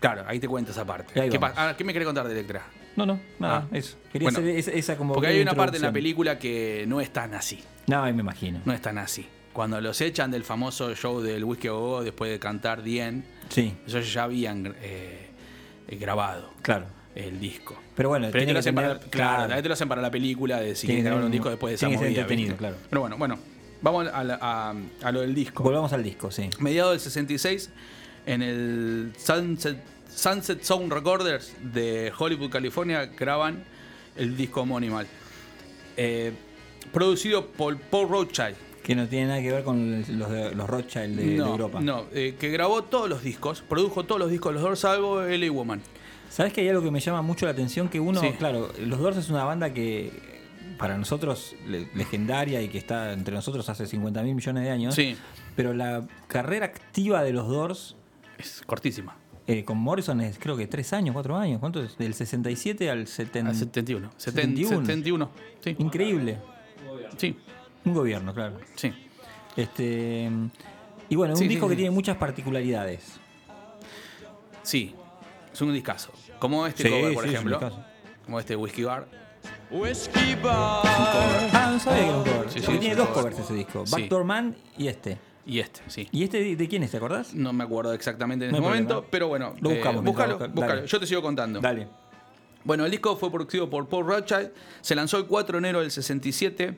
D: Claro, ahí te cuento esa parte. ¿Qué, ah, ¿qué me querés contar de Electra?
C: No, no, nada,
D: Ah.
C: eso. Quería
D: Bueno,
C: hacer esa, esa como.
D: Porque hay una parte en la película que no es tan así.
C: No, ahí me imagino.
D: No es tan así. Cuando los echan del famoso show del Whisky Go Go después de cantar Dien,
C: Sí,
D: ellos ya habían eh, grabado
C: claro.
D: el disco.
C: Pero bueno,
D: Pero ahí te
C: tiene que
D: hacen para,
C: tener-
D: claro, te lo hacen para la película de si grabar
C: tener
D: un disco después de esa movida.
C: claro.
D: Pero bueno, bueno. Vamos a, la- a- a lo del disco.
C: Volvamos al disco, sí.
D: Mediados del 66, en el Sunset, Sunset Zone Recorders de Hollywood, California, graban el disco homónimo. Eh, producido por Paul Rothchild.
C: Que no tiene nada que ver con los, de, los Rothschild de, Europa.
D: no, eh, que grabó todos los discos, produjo todos los discos de los Doors, salvo LA Woman.
C: ¿Sabes que hay algo que me llama mucho la atención? Que uno,
D: Sí.
C: claro, Los Doors es una banda que para nosotros le- legendaria y que está entre nosotros hace 50 mil millones de años.
D: Sí.
C: Pero la carrera activa de los Doors
D: Es cortísima.
C: eh, con Morrison es creo que 3 años, 4 años. ¿Cuánto es? Del 67 al 70.
D: Al 71.
C: 71.
D: 71. Sí.
C: Increíble.
D: Sí.
C: Un gobierno, claro.
D: Sí.
C: Este y bueno, es
D: Sí,
C: un
D: sí,
C: disco que
D: sí.
C: tiene muchas particularidades.
D: Sí. Es un discazo. Como este
C: Sí,
D: cover, por
C: es
D: ejemplo. Como este Whiskey Bar.
A: Whiskey bar.
C: Ah, no sabía que era un cover. Tiene dos
D: cover.
C: covers ese disco.
D: Sí.
C: Backdoor Man y este.
D: Y este, sí.
C: ¿Y este de, de quién es? ¿Te acordás?
D: No me acuerdo exactamente en
C: No
D: este momento,
C: problema.
D: pero bueno.
C: Lo buscamos,
D: búscalo,
C: mientras busca-
D: búscalo.
C: dale.
D: Yo te sigo contando.
C: Dale.
D: Bueno, el disco fue producido por Paul Rothchild. Se lanzó el 4 de enero del 67.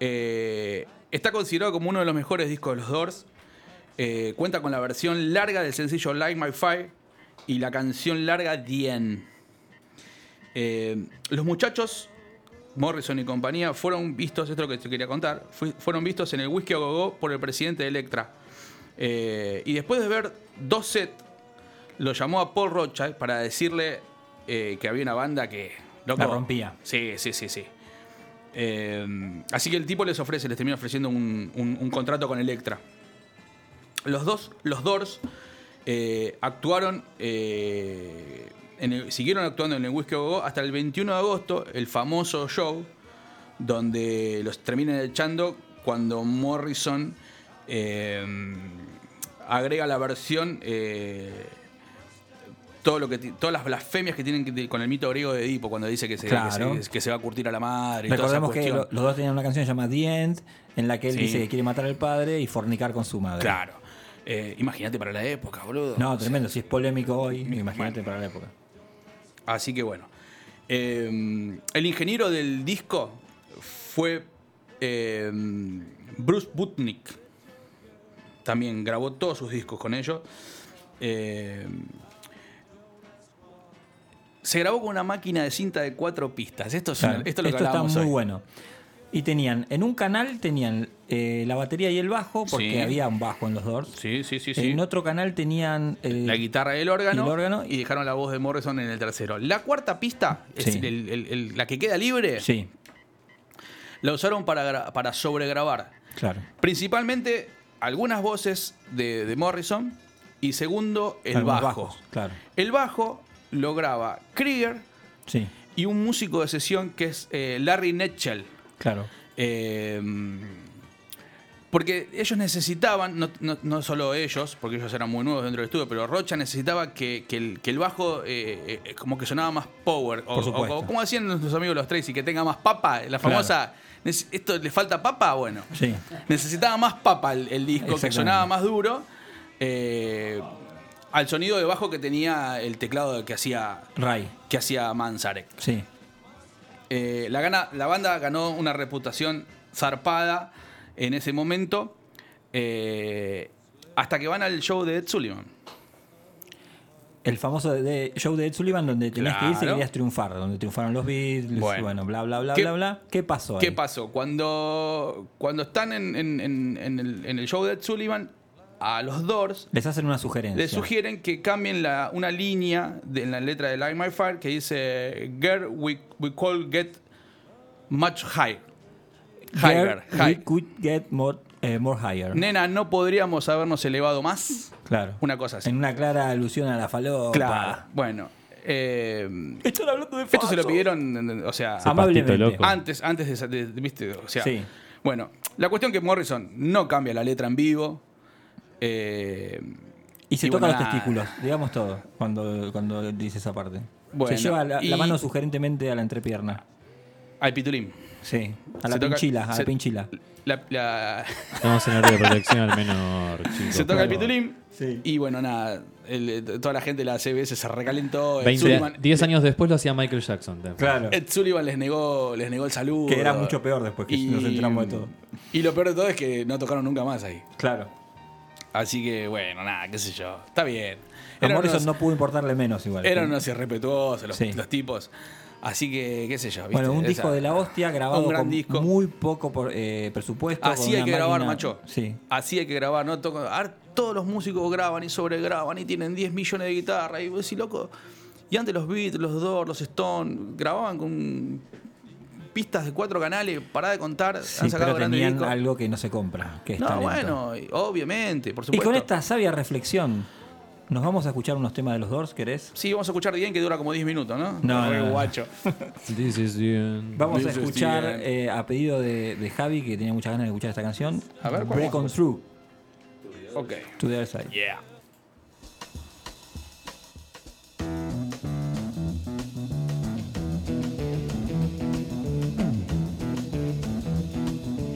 D: Eh, está considerado como uno de los mejores discos de los Doors. Eh, cuenta con la versión larga del sencillo Light My Fire y la canción larga Dien. Eh, los muchachos, Morrison y compañía, fueron vistos, esto es lo que te quería contar, fueron vistos en el Whisky a Go Go por el presidente de Electra. Eh, y después de ver dos sets, lo llamó a Paul Rothchild para decirle eh, que había una banda que... loco,
C: La rompía.
D: Sí, sí, sí, sí. Eh, así que el tipo les ofrece, les termina ofreciendo un, un- un contrato con Electra. Los dos, los Doors, actuaron, en el- siguieron actuando en el Whisky Go hasta el 21 de agosto, el famoso show donde los terminan echando cuando Morrison eh, agrega la versión eh, todo lo que todas las blasfemias que tienen que- con el mito griego de Edipo cuando dice que se,
C: Claro.
D: que se, que se va a curtir a la madre y toda esa
C: Recordemos que lo- los dos tenían una canción llamada The End, en la que él
D: Sí.
C: dice que quiere matar al padre y fornicar con su madre.
D: Claro. Eh, imagínate para la época, boludo.
C: No, tremendo. Si es polémico hoy, imagínate para la época.
D: Así que bueno. Eh, el ingeniero del disco fue Eh, Bruce Butnick también grabó todos sus discos con ellos. Eh, se grabó con una máquina de cinta de cuatro pistas. Esto, es
C: Claro,
D: una- esto es lo que
C: está muy
D: hoy.
C: bueno. Y tenían, en un canal tenían eh, la batería y el bajo, porque
D: Sí.
C: había un bajo en los Doors.
D: Sí, sí, sí. sí.
C: En otro canal tenían
D: la guitarra y el órgano,
C: y el órgano.
D: y dejaron la voz de Morrison en el tercero. La cuarta pista, es
C: Sí.
D: el- la que queda libre,
C: Sí,
D: la usaron para, para sobregrabar.
C: claro.
D: Principalmente algunas voces de, de Morrison y segundo, el
C: Algunos
D: bajo.
C: bajos, claro.
D: El bajo lo graba Krieger y un músico de sesión que es eh, Larry Netchell.
C: Claro.
D: Eh, porque ellos necesitaban, no, no- no solo ellos, porque ellos eran muy nuevos dentro del estudio, pero Rocha necesitaba que, que el, que el bajo eh, eh, como que sonaba más power. O, o- o como decían nuestros amigos los Tracy, que tenga más papa. La famosa, "Nece- ¿esto le falta papa? Bueno,
C: Sí,
D: necesitaba más papa el, el disco, que sonaba más duro. eh, al sonido de bajo que tenía el teclado que hacía,
C: Ray.
D: que hacía Manzarek.
C: Sí,
D: Eh, la, gana, la banda ganó una reputación zarpada en ese momento. eh, hasta que van al show de Ed Sullivan.
C: el famoso de- show de Ed Sullivan donde tenías que ir si querías triunfar, donde triunfaron los Beatles,
D: Bueno.
C: bueno, bla, bla, bla,
D: ¿Qué-
C: bla, bla. ¿Qué pasó ahí?
D: ¿Qué pasó? Cuando, cuando están en, en- en- en el, en el show de Ed Sullivan, a los Doors
C: Les hacen una sugerencia.
D: les sugieren que cambien la, una línea de, en la letra de Light My Fire que dice Girl, we, we call get much higher. Higher,
C: Girl,
D: high.
C: We could get more, eh, more higher.
D: Nena, no podríamos habernos elevado más.
C: Claro.
D: Una cosa así.
C: En una clara alusión a la falopa.
D: Claro. Bueno. eh,
C: Están hablando de
D: esto se lo pidieron, o sea,
C: Amablemente.
D: Antes, antes de, esa- de- de- ¿viste? O sea,
C: Sí.
D: bueno, la cuestión que Morrison no cambia la letra en vivo. Eh,
C: Y se
D: Y
C: toca
D: bueno,
C: los testículos, digamos todo, cuando, cuando dice esa parte.
D: Bueno,
C: se lleva la, mano sugerentemente a la entrepierna.
D: al pitulín.
C: Sí, a la
D: Se toca-
C: pinchila, a
D: se-
C: la pinchila.
D: La- la-
E: Estamos en área de protección al menor, *laughs* chicos.
D: se toca el pitulín.
C: Sí.
D: Y bueno, nada. el- toda la gente de la CBS se recalentó. Ed
E: 20
D: Sullivan,
E: 10 años después lo hacía Michael Jackson.
C: Claro.
D: Ed Sullivan les negó, les negó el saludo.
C: Que era mucho peor después que nos enteramos de todo.
D: Y lo peor de todo es que no tocaron nunca más ahí.
C: Claro.
D: Así que, bueno, nada, qué sé yo. Está bien.
C: A Morrison
D: unos,
C: no pudo importarle menos igual.
D: eran unos irrespetuosos los,
C: Sí.
D: los tipos. Así que, qué sé yo. ¿viste?
C: Bueno, un
D: Esa-
C: disco de la hostia grabado
D: Un gran
C: con
D: disco.
C: muy poco por, eh, presupuesto.
D: Así hay que grabar, macho.
C: Sí.
D: Así hay que grabar, ¿no? Toco- todos los músicos graban y sobregraban y tienen 10 millones de guitarras. Y vos decís, loco. Y antes los Beatles, los Doors, los Stones, grababan con pistas de cuatro canales, pará de contar.
C: Sí,
D: han sacado
C: pero tenían
D: discos.
C: algo que no se compra, que es
D: No,
C: talento.
D: bueno, y- obviamente, por
C: Y
D: supuesto.
C: con esta sabia reflexión, ¿nos vamos a escuchar unos temas de los Doors, querés?
D: Sí, vamos a escuchar bien que dura como 10 minutos, ¿no?
C: No,
D: Re
C: no, no.
D: guacho. *laughs*
E: This is the end.
C: Vamos a
D: This
C: escuchar eh, a pedido de, de Javi, que tenía muchas ganas de escuchar esta canción,
D: A ver, ¿cómo
C: Break on? Through
D: ok.
C: to the Other Side.
D: Yeah.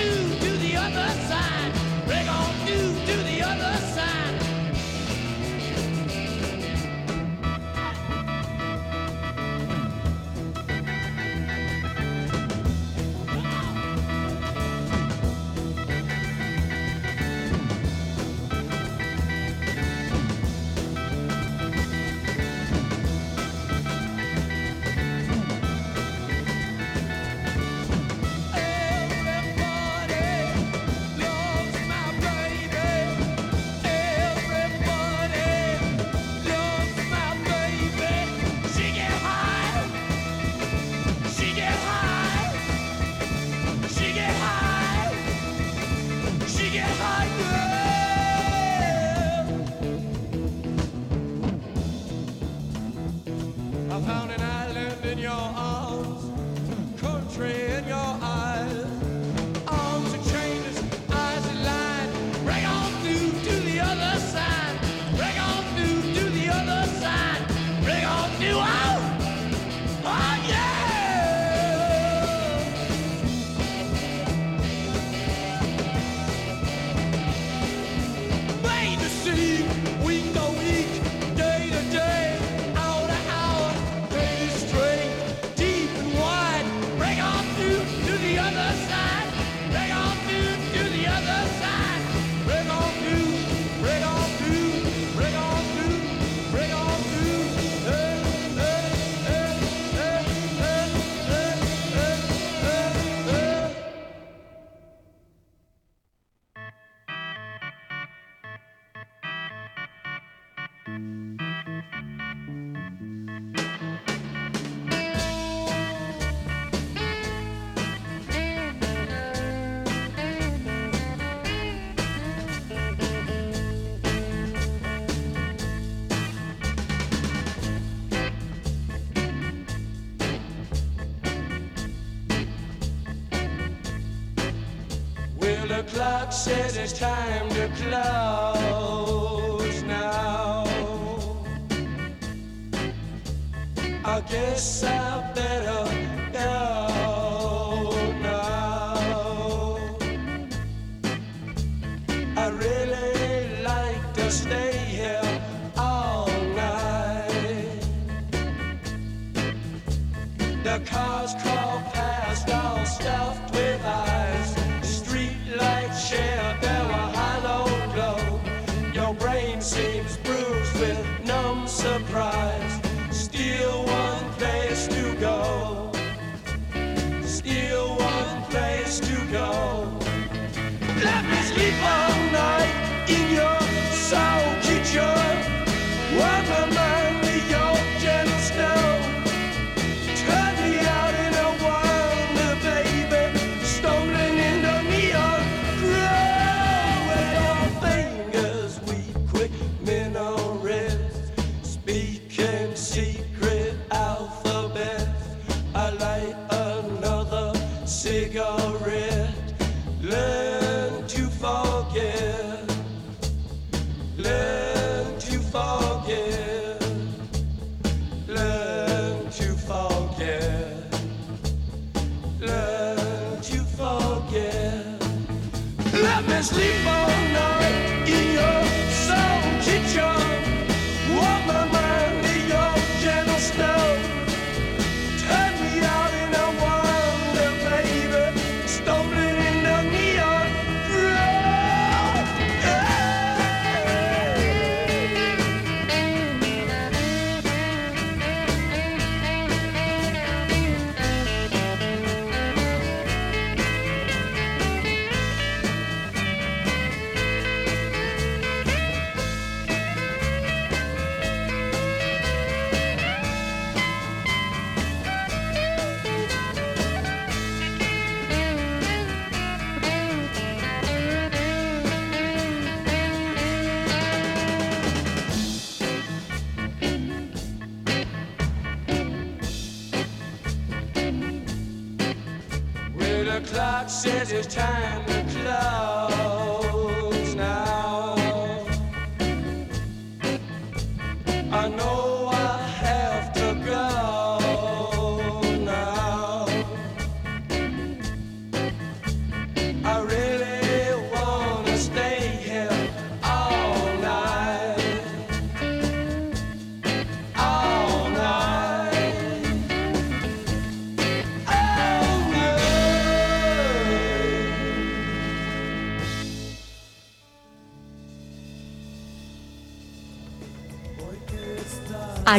K: Break on through to the other side. Clock says it's time to close now. I guess I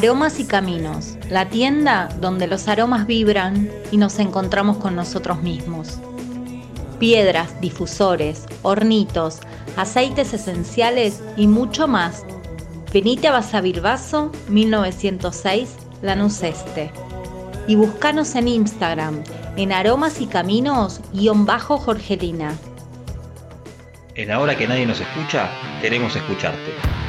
G: Aromas y Caminos, la tienda donde los aromas vibran y nos encontramos con nosotros mismos. Piedras, difusores, hornitos, aceites esenciales y mucho más. Venite a Basavilbaso 1906, Lanús Este. Y buscanos en Instagram en aromas y caminos guion bajo Jorgelina.
F: En Ahora que nadie nos escucha, queremos escucharte.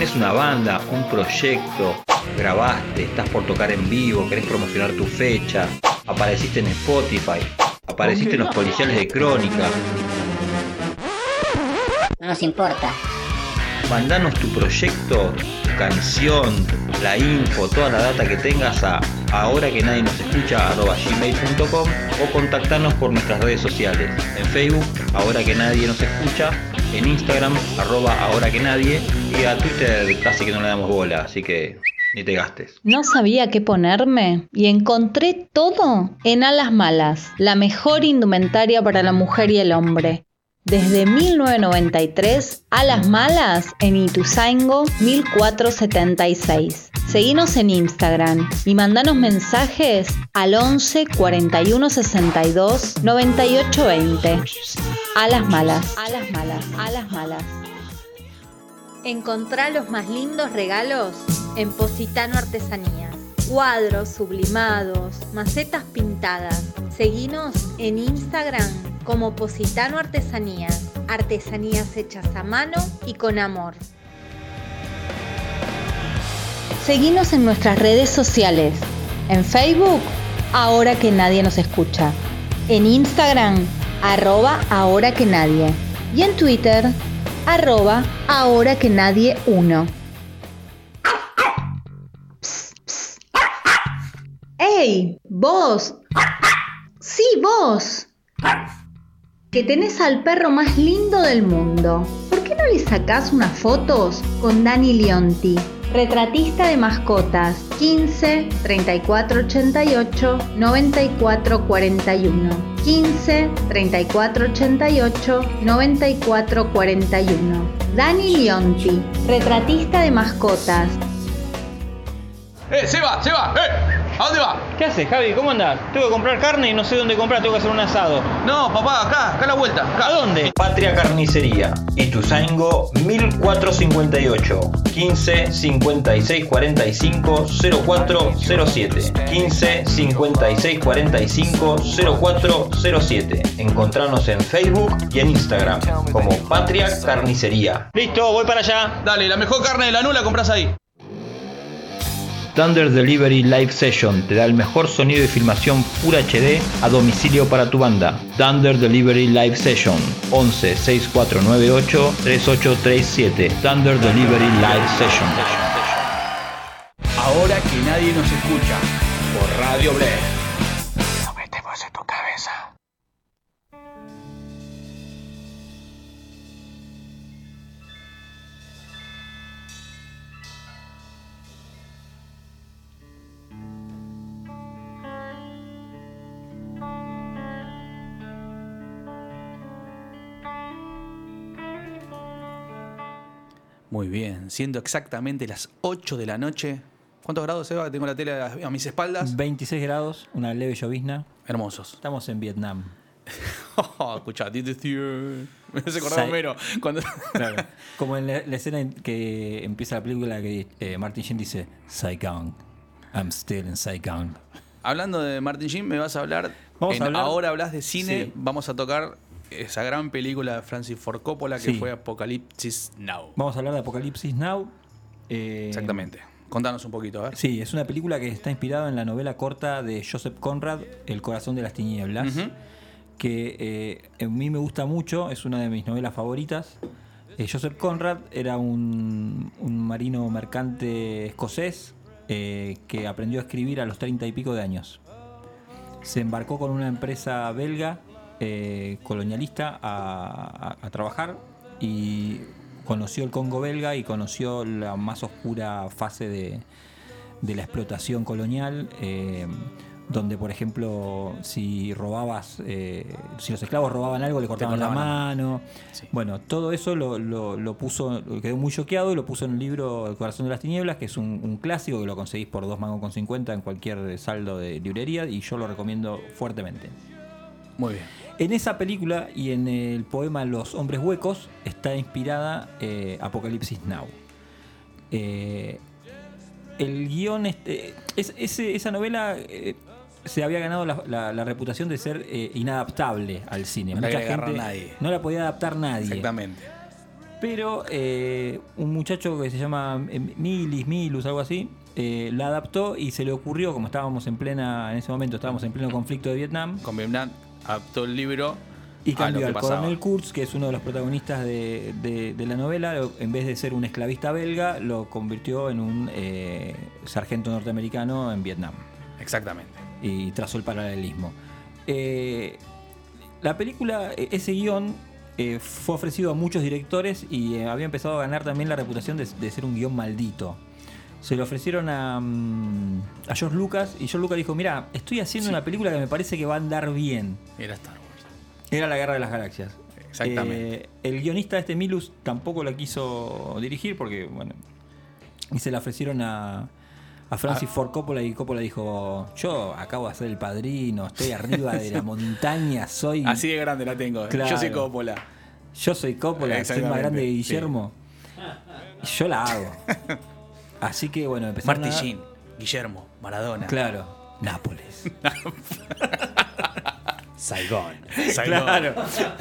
F: ¿Tenés una banda, un proyecto? ¿Grabaste? ¿Estás por tocar en vivo? ¿Querés promocionar tu fecha? ¿Apareciste en Spotify? ¿Apareciste en los policiales de Crónica?
L: No nos importa.
F: Mandanos tu proyecto, tu canción, la info, toda la data que tengas a ahora que nadie nos escucha gmail.com o contactarnos por nuestras redes sociales. En Facebook, ahora que nadie nos escucha, en Instagram, arroba ahora que nadie, y a Twitter casi que no le damos bola, así que ni te gastes.
G: No sabía qué ponerme y encontré todo en Alas Malas, la mejor indumentaria para la mujer y el hombre. Desde 1993, Alas Malas en Ituzaingo 1476. Seguinos en Instagram y mandanos mensajes al 11 41 62 98 20. Alas Malas, Alas Malas, Alas Malas. Encontrá los más lindos regalos en Positano Artesanías. Cuadros sublimados, macetas pintadas. Seguinos en Instagram como Positano Artesanías. Artesanías hechas a mano y con amor. Seguinos en nuestras redes sociales. En Facebook, ahora que nadie nos escucha. En Instagram, arroba ahora que nadie. Y en Twitter, arroba ahora que nadie uno. ¡Ey! ¡Vos! ¡Sí, vos! Que tenés al perro más lindo del mundo. ¿Por qué no le sacás unas fotos con Dani Leonti? Retratista de mascotas 15 34 88 94 41 15 34 88 94 41 Dani Leonti, retratista de mascotas.
D: ¡Eh, Seba! ¡Seba! ¡Eh! ¿A dónde va?
A: ¿Qué haces, Javi? ¿Cómo andás? Tengo que comprar carne y no sé dónde comprar, tengo que hacer un asado.
D: No, papá, acá, acá a la vuelta.
A: ¿A dónde?
F: Patria Carnicería, Ituzaingo 1458 15 56 45 0407 15 56 45 0407 Encontranos en Facebook y en Instagram como Patria Carnicería.
A: Listo, voy para allá.
D: Dale, la mejor carne de la nula compras ahí.
F: Thunder Delivery Live Session te da el mejor sonido y filmación Full HD a domicilio para tu banda. Thunder Delivery Live Session 11 6498 3837 Thunder Delivery Live Session.
D: Ahora que nadie nos escucha. Por Radio Blair. Muy bien, siendo exactamente las 8 de la noche. ¿Cuántos grados, Seba? Tengo la tele a, mis espaldas.
C: 26 grados, una leve llovizna.
D: Hermosos.
C: Estamos en Vietnam. *laughs*
D: Oh, Steer. *laughs* Me hace acordar Homero. Cuando... *laughs*
C: Claro. Como en la, la escena en que empieza la película que eh, Martin Sheen dice Saigon. I'm still in Saigon.
D: Hablando de Martin Sheen, me vas a hablar.
C: Vamos
D: en
C: a hablar-
D: Ahora hablas de cine.
C: Sí.
D: Vamos a tocar esa gran película de Francis Ford Coppola que
C: Sí.
D: fue Apocalipsis Now.
C: Vamos a hablar de Apocalipsis Now. Eh,
D: Exactamente. Contanos un poquito, a ver.
C: Sí, es una película que está inspirada en la novela corta de Joseph Conrad, El corazón de las tinieblas, que eh, a mí me gusta mucho, es una de mis novelas favoritas. Eh, Joseph Conrad era un, un marino mercante escocés que aprendió a escribir a los treinta y pico de años. Se embarcó con una empresa belga eh, colonialista a, a- a trabajar y conoció el Congo belga y conoció la más oscura fase de, de la explotación colonial, eh, donde por ejemplo si robabas, eh, si los esclavos robaban algo le cortaban la
D: cortaban la
C: mano. Bueno, todo eso lo, lo- lo puso, quedó muy choqueado y lo puso en el libro El corazón de las tinieblas, que es un, un clásico que lo conseguís por dos mangos con 50 en cualquier saldo de librería y yo lo recomiendo fuertemente.
D: Muy bien.
C: En esa película y en el poema Los hombres huecos está inspirada eh, Apocalipsis Now. Eh, el guion, este, es- ese- esa novela eh, se había ganado la, la- la reputación de ser eh, inadaptable al cine.
D: No la
C: Mucha
D: agarrar
C: gente-
D: nadie.
C: No la podía adaptar nadie.
D: Exactamente.
C: Pero eh, un muchacho que se llama eh, Milis, Milus, algo así, eh, la adaptó y se le ocurrió, como estábamos en plena, en ese momento estábamos en pleno conflicto de Vietnam,
D: Con Vietnam adaptó el libro
C: y cambió al coronel Kurtz, que es uno de los protagonistas de, de- de la novela, en vez de ser un esclavista belga, lo convirtió en un eh, sargento norteamericano en Vietnam.
D: Exactamente.
C: Y trazó el paralelismo. Eh, la película, eh, ese guion, eh, fue ofrecido a muchos directores y eh, había empezado a ganar también la reputación de, de ser un guion maldito. Se lo ofrecieron a, mm, a George Lucas y George Lucas dijo, mira, estoy haciendo una película que me parece que va a andar bien.
D: Era Star Wars.
C: Era la Guerra de las Galaxias.
D: Exactamente.
C: Eh, el guionista este Milus tampoco la quiso dirigir porque, bueno, y se la ofrecieron a, a Francis
D: Ah.
C: Ford Coppola y Coppola dijo, yo acabo de ser el padrino, estoy *laughs* arriba de la montaña, soy...
D: Así de grande la tengo.
C: Claro.
D: Yo soy Coppola.
C: Yo soy Coppola, soy más grande que
D: sí.
C: Guillermo. Yo la hago. *laughs* Así que bueno, empezaron
D: Marty
C: a-
D: Guillermo, Maradona.
C: Claro, Nápoles. *laughs*
E: Saigón.
D: Saigón.
C: Claro.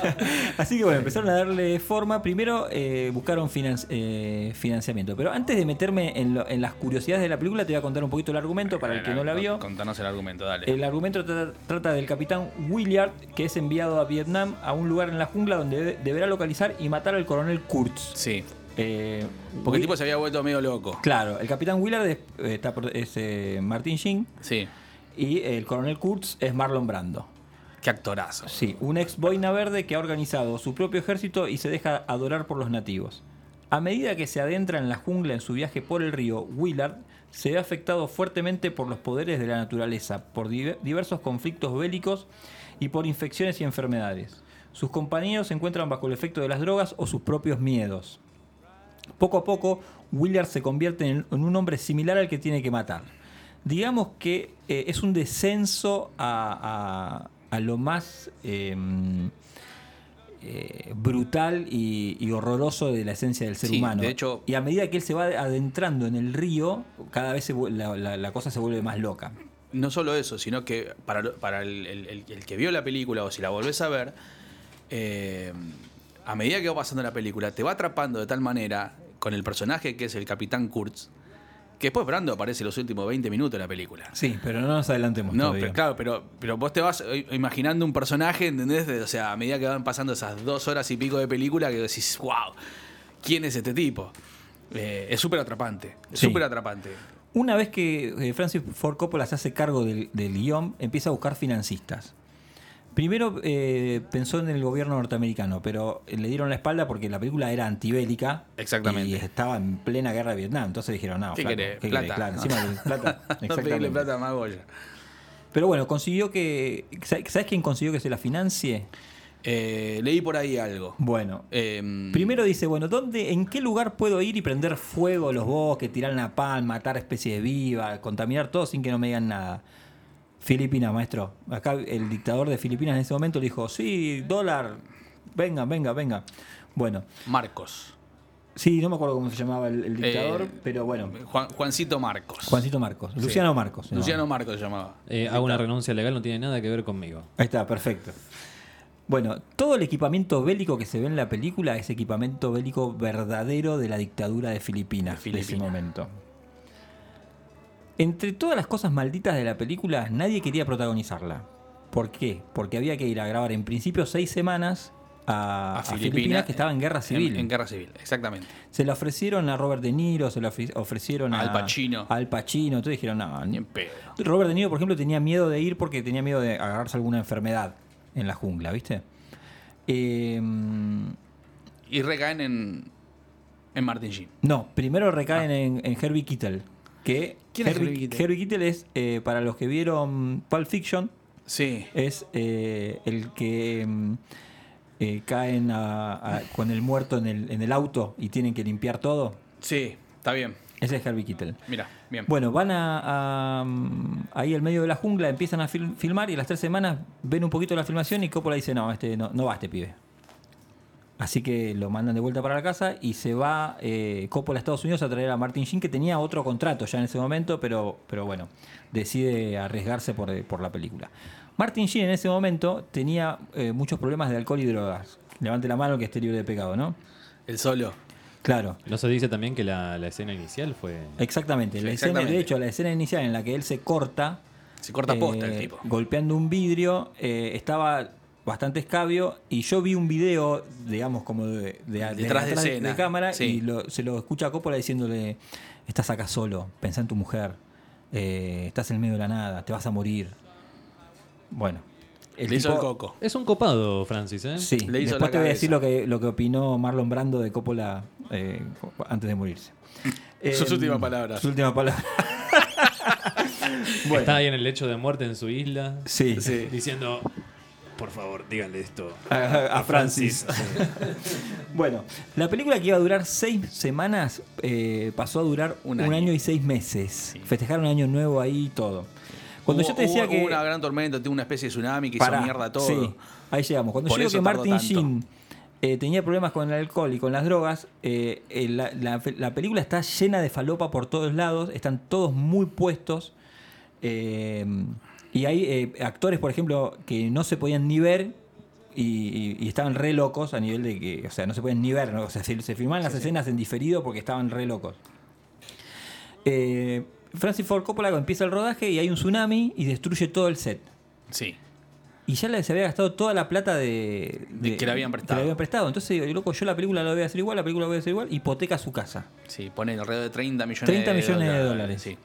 C: *laughs* Así que bueno, empezaron a darle forma. Primero eh, buscaron finan- eh, financiamiento. Pero antes de meterme en, lo- en las curiosidades de la película, te voy a contar un poquito el argumento para el que no la vio.
D: Contanos el argumento, dale.
C: El argumento trata, trata del capitán Willard, que es enviado a Vietnam a un lugar en la jungla donde debe- deberá localizar y matar al coronel Kurtz.
D: Sí.
C: Eh,
D: Porque el tipo se había vuelto medio loco.
C: Claro, el capitán Willard es, eh, está es, eh, Martin Sheen
D: Sí.
C: y el coronel Kurtz es Marlon Brando.
D: Qué actorazo.
C: Sí, un ex boina verde que ha organizado su propio ejército y se deja adorar por los nativos. A medida que se adentra en la jungla en su viaje por el río, Willard se ve afectado fuertemente por los poderes de la naturaleza, por diver- diversos conflictos bélicos y por infecciones y enfermedades. Sus compañeros se encuentran bajo el efecto de las drogas o sus propios miedos. Poco a poco, Willard se convierte en, en un hombre similar al que tiene que matar. Digamos que eh, es un descenso a, a- a lo más eh, eh, brutal y, y horroroso de la esencia del ser
D: Sí,
C: humano.
D: de hecho-
C: y a medida que él se va adentrando en el río, cada vez se la, la- la cosa se vuelve más loca.
D: No solo eso, sino que para, lo- para el, el- el- el que vio la película o si la volvés a ver, eh, a medida que va pasando la película, te va atrapando de tal manera con el personaje que es el Capitán Kurtz, que después Brando aparece los últimos 20 minutos de la película.
C: Sí, pero no nos adelantemos
D: No,
C: todavía.
D: pero claro, pero, pero vos te vas imaginando un personaje, ¿entendés? O sea, a medida que van pasando esas dos horas y pico de película, que decís, wow, ¿quién es este tipo? Eh, es súper atrapante, es
C: Sí.
D: súper atrapante.
C: Una vez que eh, Francis Ford Coppola se hace cargo del, del guion, empieza a buscar financistas. Primero eh, pensó en el gobierno norteamericano, pero le dieron la espalda porque la película era antibélica.
D: Exactamente.
C: Y estaba en plena guerra de Vietnam. Entonces dijeron, no,
D: ¿Qué querés?
C: ¿qué
D: Plata.
C: querés? Claro, encima de plata. *laughs*
D: no pedirle plata a Magoya.
C: Pero bueno, consiguió que. ¿Sabes quién consiguió que se la financie?
D: Eh, leí por ahí algo.
C: Bueno,
D: Eh,
C: Primero dice, bueno, ¿dónde, ¿en qué lugar puedo ir y prender fuego los bosques, tirar napalm, matar especies vivas, contaminar todo sin que no me digan nada? Filipinas, maestro. Acá el dictador de Filipinas en ese momento le dijo, sí, dólar, venga, venga, venga. Bueno,
D: Marcos.
C: sí, no me acuerdo cómo se llamaba el, el dictador,
D: Eh,
C: pero bueno,
D: Juan- Juancito Marcos.
C: Juancito Marcos,
D: Sí.
C: Luciano Marcos.
D: Luciano. Marcos se llamaba.
E: Eh, hago una renuncia legal, no tiene nada que ver conmigo.
C: Ahí está, perfecto. Bueno, todo el equipamiento bélico que se ve en la película es equipamiento bélico verdadero de la dictadura de Filipinas de, ese
D: Filipinas.
C: momento. Entre todas las cosas malditas de la película, nadie quería protagonizarla. ¿Por qué? Porque había que ir a grabar en principio seis semanas a, a Filipinas, que estaba en guerra civil.
D: En, en guerra civil, exactamente.
C: Se la ofrecieron a Robert De Niro, se la ofre- ofrecieron a
D: Al Pacino.
C: a Al Pacino, entonces dijeron, no,
D: Ni en pedo.
C: Robert De Niro, por ejemplo, tenía miedo de ir porque tenía miedo de agarrarse alguna enfermedad en la jungla, ¿viste? Eh,
D: Y recaen en, en Martin Sheen.
C: no, primero recaen en, en Herbie Kittel. Que.
D: ¿Quién es
C: Herbie,
D: Herbie Keitel?
C: Herbie Keitel es, eh, para los que vieron Pulp Fiction,
D: Sí.
C: es eh, el que mm, eh, caen a- a- con el muerto en el, en el auto y tienen que limpiar todo.
D: Sí, está bien.
C: Ese es Herbie Kittel.
D: Mira, bien.
C: Bueno, van a, a, mm, ahí al medio de la jungla, empiezan a fil- filmar y a las tres semanas ven un poquito la filmación y Coppola dice, no, este no, no va este pibe. Así que lo mandan de vuelta para la casa y se va eh, Coppola a Estados Unidos a traer a Martin Sheen, que tenía otro contrato ya en ese momento, pero, pero bueno, decide arriesgarse por, por la película. Martin Sheen en ese momento tenía eh, muchos problemas de alcohol y drogas. Levante la mano que esté libre de pecado, ¿no?
D: El solo.
C: Claro.
E: ¿No se dice también que la, la escena inicial fue.
C: Exactamente. La escena,
D: Exactamente.
C: de hecho, la escena inicial en la que él se corta.
D: Se corta posta el
C: eh,
D: tipo.
C: Golpeando un vidrio, eh, estaba bastante escabio. Y yo vi un video, digamos, como de, de-
D: Detrás de escena,
C: cámara.
D: sí.
C: Y lo- se lo escucha a Coppola diciéndole: Estás acá solo, pensá en tu mujer. eh, estás en medio de la nada, te vas a morir. Bueno.
D: Le hizo el coco.
E: Es un copado, Francis, ¿eh?
C: Sí,
D: Le hizo
C: después te voy a decir lo que, lo que opinó Marlon Brando de Coppola eh, antes de morirse. *laughs*
D: Sus
C: Eh,
D: últimas palabras.
C: Sus últimas palabras. *laughs* bueno,
E: Está ahí en el lecho de muerte en su isla.
C: sí,
E: Diciendo, por favor, díganle esto.
C: a, a Francis. *laughs* bueno, la película que iba a durar seis semanas eh, pasó a durar un,
D: Un
C: año.
D: año.
C: y seis meses. Festejaron un año nuevo ahí y todo. Cuando
D: Hubo-
C: yo te decía
D: hubo-
C: que.
D: hubo una gran tormenta, tuvo una especie de tsunami que
C: Pará,
D: hizo mierda todo.
C: Sí, ahí llegamos. Cuando
D: Por
C: yo digo que Martin. Sheen eh, tenía problemas con el alcohol y con las drogas. eh, eh, la, la- la película está llena de falopa por todos lados, están todos muy puestos. eh, y hay eh, actores, por ejemplo, que no se podían ni ver y, estaban re locos a nivel de que, o sea, no se pueden ni ver, ¿no? o sea, se, se filmaban las escenas en diferido porque estaban re locos. Eh, Francis Ford Coppola empieza el rodaje y hay un tsunami y destruye todo el set.
D: Sí.
C: Y ya se había gastado toda la plata de,
D: De que le habían prestado.
C: que le habían prestado. Entonces, loco, yo la película la voy a hacer igual, la película la voy a hacer igual, hipoteca su casa.
D: Sí, pone alrededor de 30 millones
C: 30
D: de
C: millones de
D: dólares.
C: dólares.
D: Sí.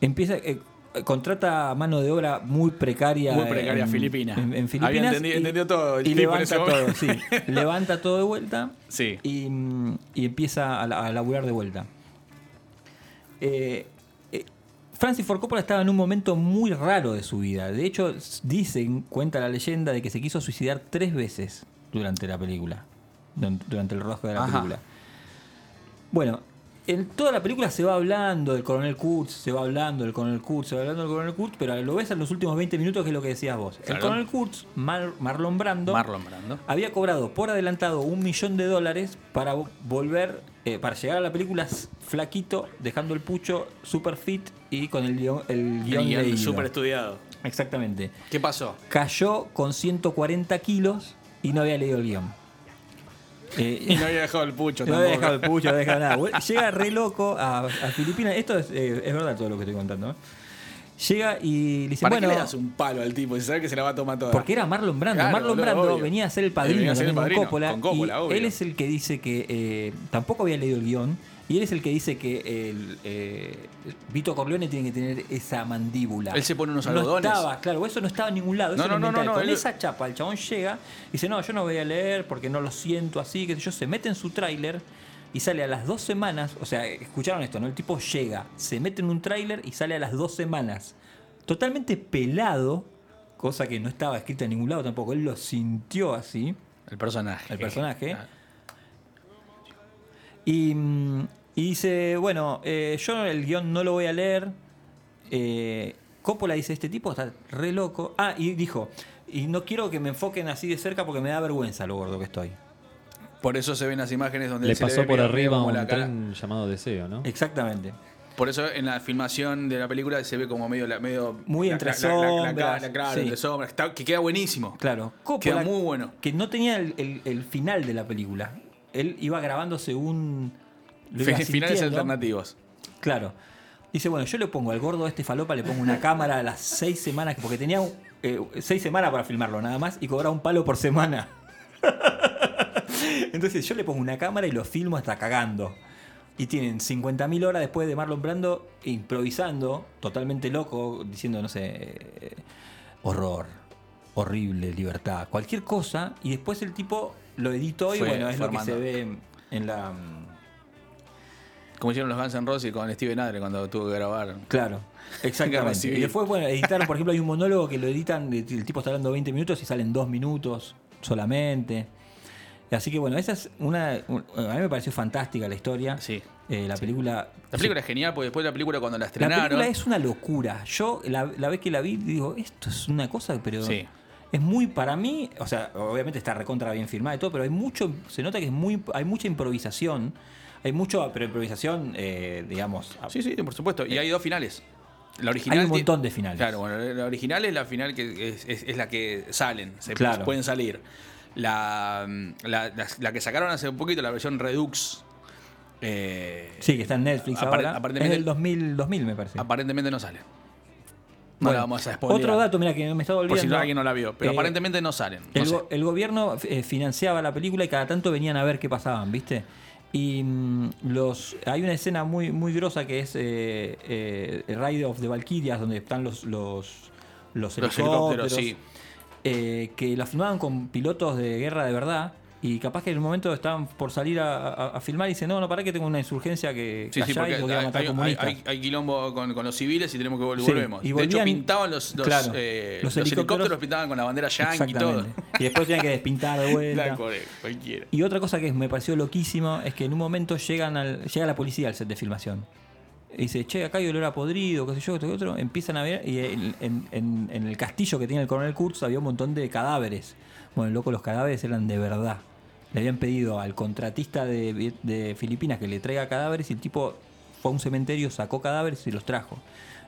C: Empieza, eh, contrata mano de obra muy precaria.
D: Muy precaria, Filipina.
C: En, en
D: Había
C: Filipinas.
D: entendi-
C: y-
D: entendió todo el
C: Y
D: en
C: levanta todo, sí. *laughs* levanta todo de vuelta.
D: Sí.
C: Y, mm, y empieza a, la- a laburar de vuelta. Eh, eh, Francis Ford Coppola estaba en un momento muy raro de su vida. De hecho, dicen, cuenta la leyenda, de que se quiso suicidar tres veces durante la película. Durante durante el rodaje de la
D: Ajá.
C: película. Bueno, en toda la película se va hablando del coronel Kurtz, se va hablando del coronel Kurtz, se va hablando del coronel Kurtz, pero lo ves en los últimos 20 minutos que es lo que decías vos. El coronel Kurtz, Mar- Marlon Brando,
D: Marlon Brando.
C: había cobrado por adelantado un millón de dólares para vo- volver, eh, para llegar a la película flaquito, dejando el pucho super fit y con el guion, el guion
D: El guion
C: leído.
D: súper estudiado.
C: Exactamente.
D: ¿Qué pasó?
C: Cayó con 140 kilos y no había leído el guion. Eh,
D: Y no había dejado el pucho *laughs*
C: no había dejado el pucho, no había dejado nada. *laughs* Llega re loco a, a Filipinas. Esto es, eh, es verdad todo lo que estoy contando. ¿eh? Llega y le dice,
D: ¿Para
C: bueno,
D: qué le das un palo al tipo si sabe que se la va a tomar toda?
C: porque era Marlon Brando.
D: Claro,
C: Marlon Brando
D: obvio.
C: venía a ser el padrino,
D: ser el
C: con
D: padrino,
C: Coppola.
D: con Coppola,
C: y
D: obvio.
C: él es el que dice que tampoco había leído el guion. Y él es el que dice que el, eh, Vito Corleone tiene que tener esa mandíbula.
D: Él se pone unos
C: No
D: algodones.
C: estaba, claro, eso no estaba en ningún lado.
D: No,
C: eso
D: no, no, no, no,
C: Con
D: él-
C: esa chapa, el chabón llega y dice, no, yo no voy a leer porque no lo siento así, que yo se mete en su tráiler y sale a las dos semanas, o sea, escucharon esto, ¿no? El tipo llega, se mete en un tráiler y sale a las dos semanas. Totalmente pelado, cosa que no estaba escrita en ningún lado tampoco. Él lo sintió así.
D: El personaje.
C: El personaje. Y, mm, y dice, bueno, eh, yo el guion no lo voy a leer. Eh, Coppola dice, este tipo está re loco. Ah, y dijo, y no quiero que me enfoquen así de cerca porque me da vergüenza lo gordo que estoy.
D: Por eso se ven las imágenes donde
E: Le
D: se
E: pasó
D: ve
E: por
D: medio-
E: arriba un
D: la cara.
E: llamado Deseo, ¿no?
C: Exactamente.
D: Por eso en la filmación de la película se ve como medio. la- medio
C: Muy
D: la-
C: entre
D: la- la- la- la
C: sombras,
D: cara, claro,
C: sí.
D: entre sombras. Está- que queda buenísimo.
C: Claro,
D: Queda
C: Coppola,
D: muy bueno.
C: que no tenía el, el- el final de la película. Él iba grabando según...
D: Finales alternativos.
C: Claro. Dice, bueno, yo le pongo al gordo a este falopa, le pongo una cámara a las seis semanas, porque tenía eh, seis semanas para filmarlo nada más y cobraba un palo por semana. *laughs* Entonces yo le pongo una cámara y lo filmo hasta cagando. Y tienen 50.000 horas después de Marlon Brando improvisando, totalmente loco, diciendo, no sé, eh, horror, horrible, libertad, cualquier cosa. Y después el tipo lo editó y
D: Fue
C: bueno, es lo que
D: formando.
C: se ve en la...
D: Como hicieron los Guns N' Roses con Steven Adler cuando tuvo que grabar.
C: Claro, exactamente. Y después, bueno, editaron, por ejemplo, hay un monólogo que lo editan, el tipo está hablando 20 minutos y salen 2 minutos solamente. Así que bueno, esa es una. un- a mí me pareció fantástica la historia.
D: Sí.
C: Eh, la película.
D: La película es genial porque después de la película cuando la
C: La
D: estrenaron.
C: película es una locura. Yo la, la vez que la vi digo, esto es una cosa, pero
D: Sí.
C: es muy para mí, o sea, obviamente está recontra bien filmada y todo, pero hay mucho, se nota que es muy, hay mucha improvisación, hay mucho, pero improvisación, eh, digamos,
D: Sí, sí, por supuesto. Y hay dos finales. La original
C: hay un montón de finales.
D: Claro, bueno, la original es la final que es, es- es la que salen, se
C: Claro.
D: pueden salir. La, la, la- la que sacaron hace un poquito, la versión Redux. eh,
C: Sí, que está en Netflix ahora. Es
D: aparentemente-
C: del 2000, 2000 me parece.
D: Aparentemente no sale. No
C: Bueno,
D: la vamos a spoilear.
C: Otro dato, mira, que me estaba olvidando.
D: Por si alguien no la vio. Pero
C: Eh,
D: aparentemente no salen. No
C: El,
D: sé.
C: go- el gobierno eh, financiaba la película y cada tanto venían a ver qué pasaban, ¿viste? Y mm, los hay una escena muy muy grosa que es eh, eh, Ride of the Valkyrias, donde están los los, los
D: Los
C: helicópteros,
D: helicópteros, sí.
C: eh, que la filmaban con pilotos de guerra de verdad. Y capaz que en un momento estaban por salir a, a- a filmar y dicen, no, no, para que tengo una insurgencia que
D: Sí, sí,
C: y
D: porque
C: voy a
D: hay,
C: matar
D: hay-
C: comunistas".
D: hay- hay quilombo con, con los civiles y tenemos que vol-
C: Sí,
D: volvemos.
C: y
D: de hecho, pintaban los, los,
C: claro,
D: eh,
C: los
D: los
C: helicópteros-
D: helicópteros pintaban con la bandera yankee y todo.
C: Y después tenían que despintar de vuelta.
D: Cualquiera.
C: Y otra cosa que me pareció loquísimo es que en un momento llegan al, llega la policía al set de filmación. y dice, che, acá hay olor a podrido, qué sé yo, esto y otro. Empiezan a ver y en, en- en- en el castillo que tenía el coronel Kurtz había un montón de cadáveres. Bueno, loco, los cadáveres eran de verdad. Le habían pedido al contratista de, Filipinas que le traiga cadáveres y el tipo fue a un cementerio, sacó cadáveres y los trajo.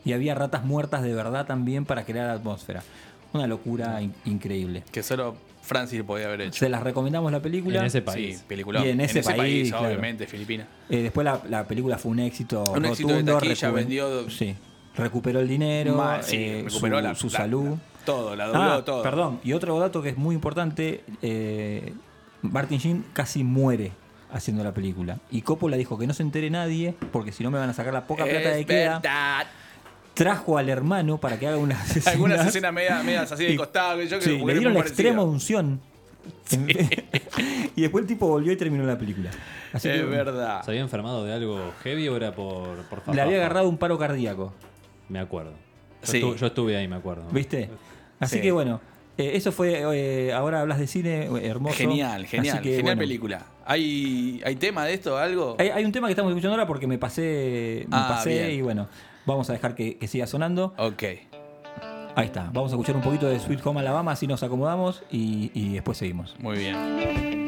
C: Y había ratas muertas de verdad también para crear atmósfera. Una locura in- increíble.
I: Que solo Francis podía haber hecho.
C: Se las recomendamos la película.
I: En ese país. Sí, peliculón.
C: Y en ese, país, claro.
I: obviamente, Filipinas.
C: Eh, después la, la película fue un éxito
I: Un éxito de
C: rotundo.
I: taquilla, vendió-
C: Sí. Recuperó el dinero,
I: sí,
C: eh,
I: recuperó
C: su,
I: la-
C: su
I: la-
C: salud.
I: la- todo, la dobló
C: Ah,
I: todo.
C: Perdón, y otro dato que es muy importante, eh, Martin Sheen casi muere haciendo la película. Y Coppola dijo que no se entere nadie, porque si no me van a sacar la poca plata de
I: Es
C: queda.
I: verdad.
C: Trajo al hermano para que haga unas *laughs* escenas.
I: Algunas escenas medias, medias así de costado. que Yo
C: Sí,
I: que
C: le
I: es
C: dieron la extrema
I: parecido.
C: unción. *laughs* y después el tipo volvió y terminó la película. Así que,
I: verdad.
E: ¿Se había enfermado de algo heavy o era por, por
C: Le había agarrado un paro cardíaco.
E: Me acuerdo. Yo,
C: Sí.
E: estuve, yo estuve ahí, me acuerdo.
C: ¿Viste? Así
I: Sí.
C: que bueno, eh, eso fue. eh, ahora hablas de cine, eh, hermoso.
I: Genial, genial.
C: Que,
I: genial
C: bueno,
I: película. ¿Hay, ¿Hay tema de esto? ¿Algo?
C: Hay, hay un tema que estamos escuchando ahora porque me pasé, me
I: Ah,
C: pasé
I: bien.
C: y bueno, vamos a dejar que, que siga sonando.
I: Ok.
C: Ahí está, vamos a escuchar un poquito de Sweet Home Alabama, así nos acomodamos y, y después seguimos.
I: Muy bien.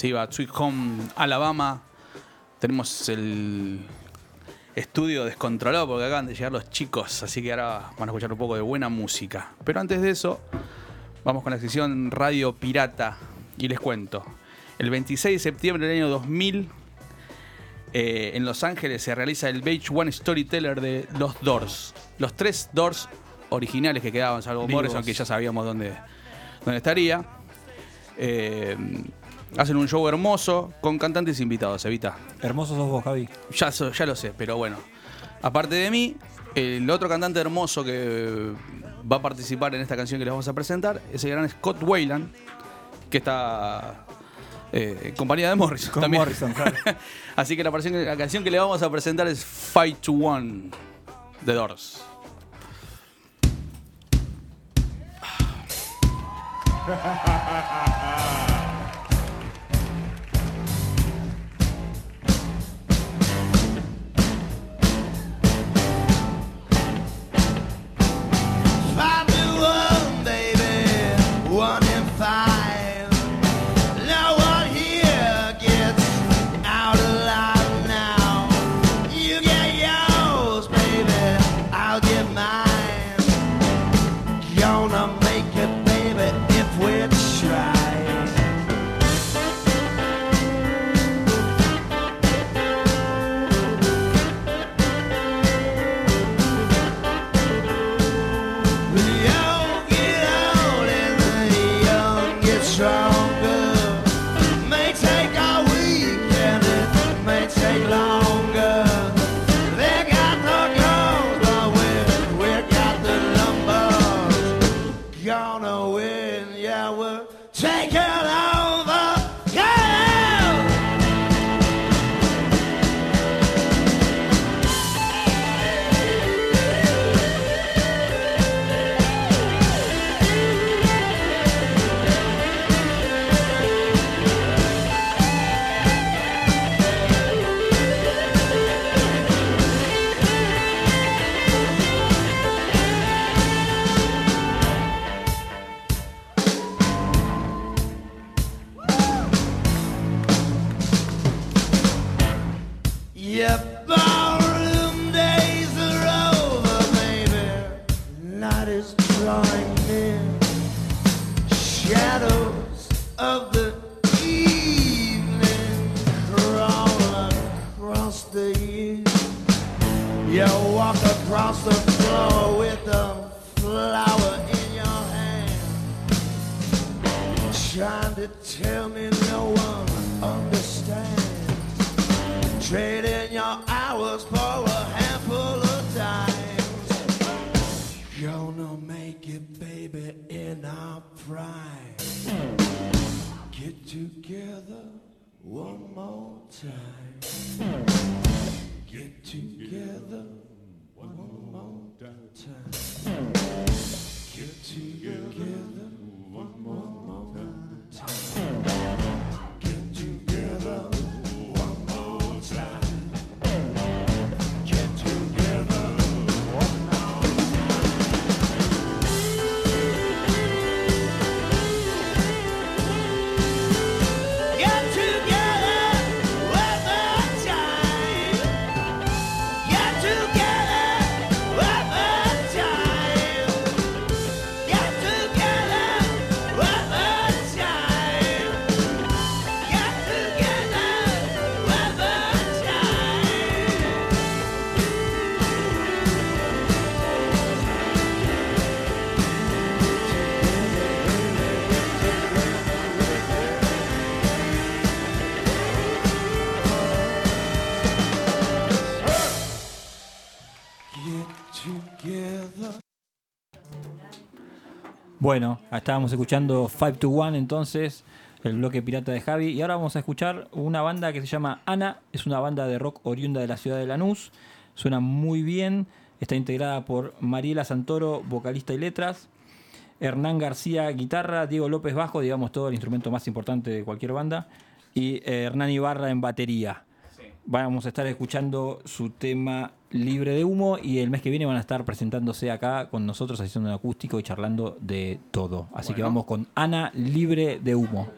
I: Sí, va Sweet Home Alabama. Tenemos el estudio descontrolado porque acaban de llegar los chicos, así que ahora van a escuchar un poco de buena música. Pero antes de eso, vamos con la sección Radio Pirata
D: Y les cuento. El 26 de septiembre del año 2000, eh, en Los Ángeles se realiza el Beach One Storyteller de los Doors. Los tres Doors originales que quedaban, salvo. Morrison, que ya sabíamos dónde, dónde estaría. Eh, hacen un show hermoso con cantantes invitados, Evita.
C: Hermosos sos vos, Javi.
D: Ya, so- ya lo sé, pero bueno. Aparte de mí, el otro cantante hermoso que va a participar en esta canción que les vamos a presentar es el gran Scott Wayland, que está eh, en compañía de Morrison.
C: Con
D: también.
C: Morrison, claro. *laughs*
D: Así que la, canción- la canción que le vamos a presentar es Fight to One de Doors. *laughs*
I: to tell me no one understands. Trading your hours for a handful of dimes. Gonna make it, baby, in our prime. Get together one more time. Get together one more time. Get together
C: Bueno, estábamos escuchando 5 to 1 entonces, el bloque pirata de Javi. Y ahora vamos a escuchar una banda que se llama Ana. Es una banda de rock oriunda de la ciudad de Lanús. Suena muy bien. Está integrada por Mariela Santoro, vocalista y letras. Hernán García, guitarra. Diego López, bajo, digamos todo el instrumento más importante de cualquier banda. Y eh, Hernán Ibarra en batería. Vamos a estar escuchando su tema Libre de Humo y el mes que viene van a estar presentándose acá con nosotros haciendo un acústico y charlando de todo. Así que vamos con Ana Libre de Humo.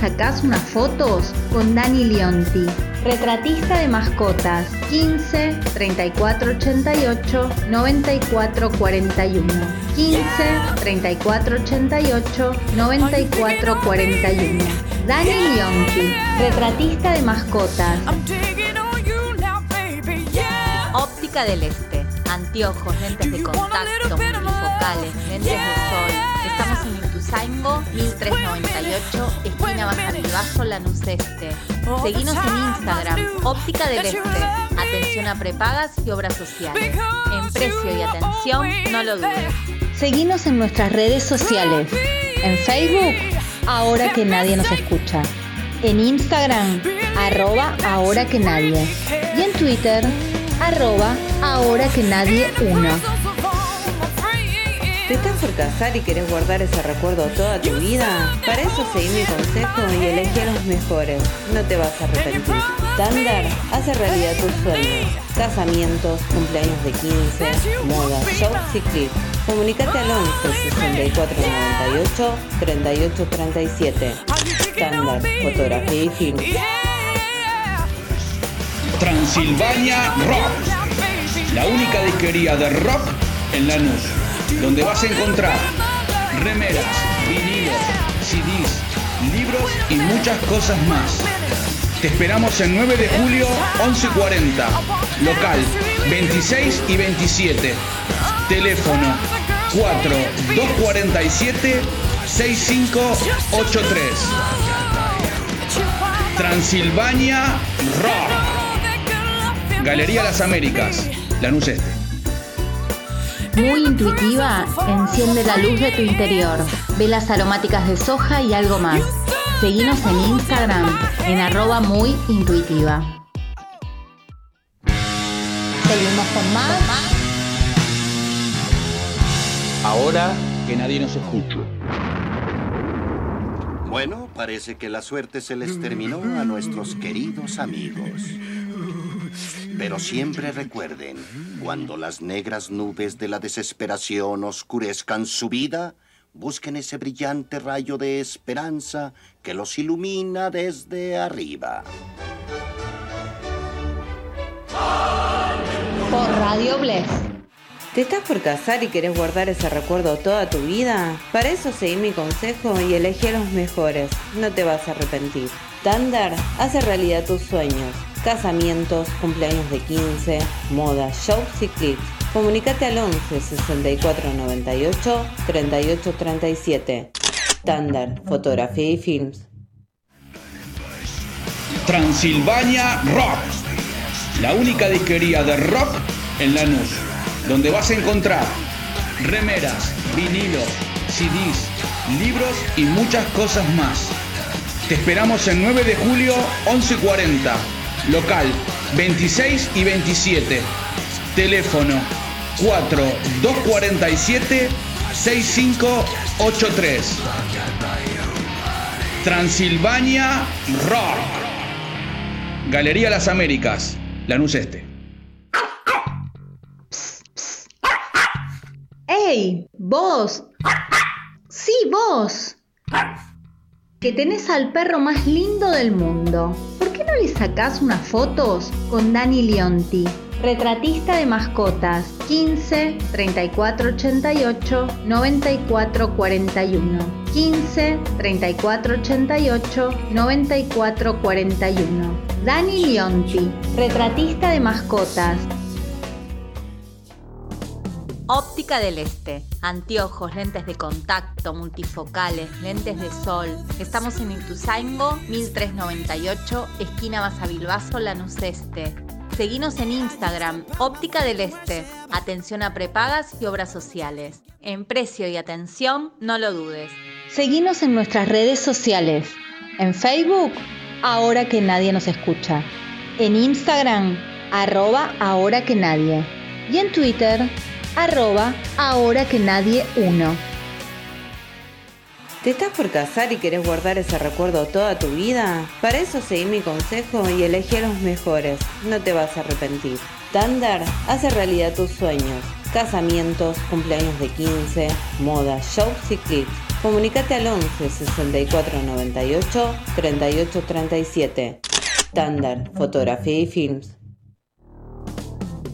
G: Sacás unas fotos con Dani Leonti? Retratista de mascotas 15 34 88 94 41 15 34 88 94 41 Dani Leonti, retratista de mascotas. Óptica del Este. Anteojos, lentes de contacto, multifocales, lentes de sol. Estamos en Ituzaingo, 1398, esquina Baja Ribazo, Lanús Este. Seguinos en Instagram, Óptica del Este. Atención a prepagas y obras sociales. En precio y atención, no lo dudes. Seguinos en nuestras redes sociales. En Facebook, ahora que nadie nos escucha. En Instagram, arroba ahora que nadie. Y en Twitter, arroba ahora que nadie uno.
J: ¿Te estás por casar y querés guardar ese recuerdo toda tu vida? Para eso seguí mi consejo y elegí a los mejores. No te vas a arrepentir. Tandar hace realidad tus sueños. Casamientos, cumpleaños de 15, moda, shows y clips. Comunicate al 11 64 98 38 37. Tandar, fotografía y film.
L: Transilvania Rock, la única disquería de rock en Lanús, donde vas a encontrar remeras, vinilos, CDs, libros y muchas cosas más. Te esperamos el 9 de julio 1140, local 26 y 27, teléfono 4 247 6583. Transilvania Rock. Galería Las Américas, Lanús Este.
G: Muy intuitiva, enciende la luz de tu interior. Velas aromáticas de soja y algo más. Seguinos en Instagram en arroba muy intuitiva. Seguimos con más.
L: Ahora que nadie nos escucha.
M: Bueno, parece que la suerte se les terminó a nuestros queridos amigos. Pero siempre recuerden, cuando las negras nubes de la desesperación oscurezcan su vida, busquen ese brillante rayo de esperanza que los ilumina desde arriba.
G: Por Radio Bless.
J: ¿Te estás por casar y querés guardar ese recuerdo toda tu vida? Para eso seguí mi consejo y elegí a los mejores. No te vas a arrepentir. Tandar hace realidad tus sueños. Casamientos, cumpleaños de 15, moda, shows y clips. Comunicate al 11 64 98 38 37. Tandar, fotografía y films.
L: Transilvania Rock, la única disquería de rock en Lanús, donde vas a encontrar remeras, vinilos, CDs, libros y muchas cosas más. Te esperamos el 9 de julio 1140, local 26 y 27, teléfono 4 247 6583. Transilvania Rock. Galería Las Américas, Lanús Este.
G: ¡Ey! ¡Vos! ¡Sí, vos! Que tenés al perro más lindo del mundo. ¿Por qué no le sacás unas fotos con Dani Leonti? Retratista de mascotas. 15 34 88 94 41 15 34 88 94 41 Dani Leonti, retratista de mascotas Óptica del Este. Anteojos, lentes de contacto, multifocales, lentes de sol. Estamos en Ituzaingo, 1398, esquina Basavilbaso, Lanús Este. Seguinos en Instagram, Óptica del Este. Atención a prepagas y obras sociales. En precio y atención, no lo dudes. Seguinos en nuestras redes sociales. En Facebook, ahora que nadie nos escucha. En Instagram, arroba ahora que nadie. Y en Twitter, arroba ahora que nadie uno.
J: ¿Te estás por casar y querés guardar ese recuerdo toda tu vida? Para eso seguí mi consejo y elegí a los mejores. No te vas a arrepentir. Tandar hace realidad tus sueños. casamientos, cumpleaños de 15, moda, shows y clips. Comunicate al 11 64 98 38 37. Standard, fotografía y films.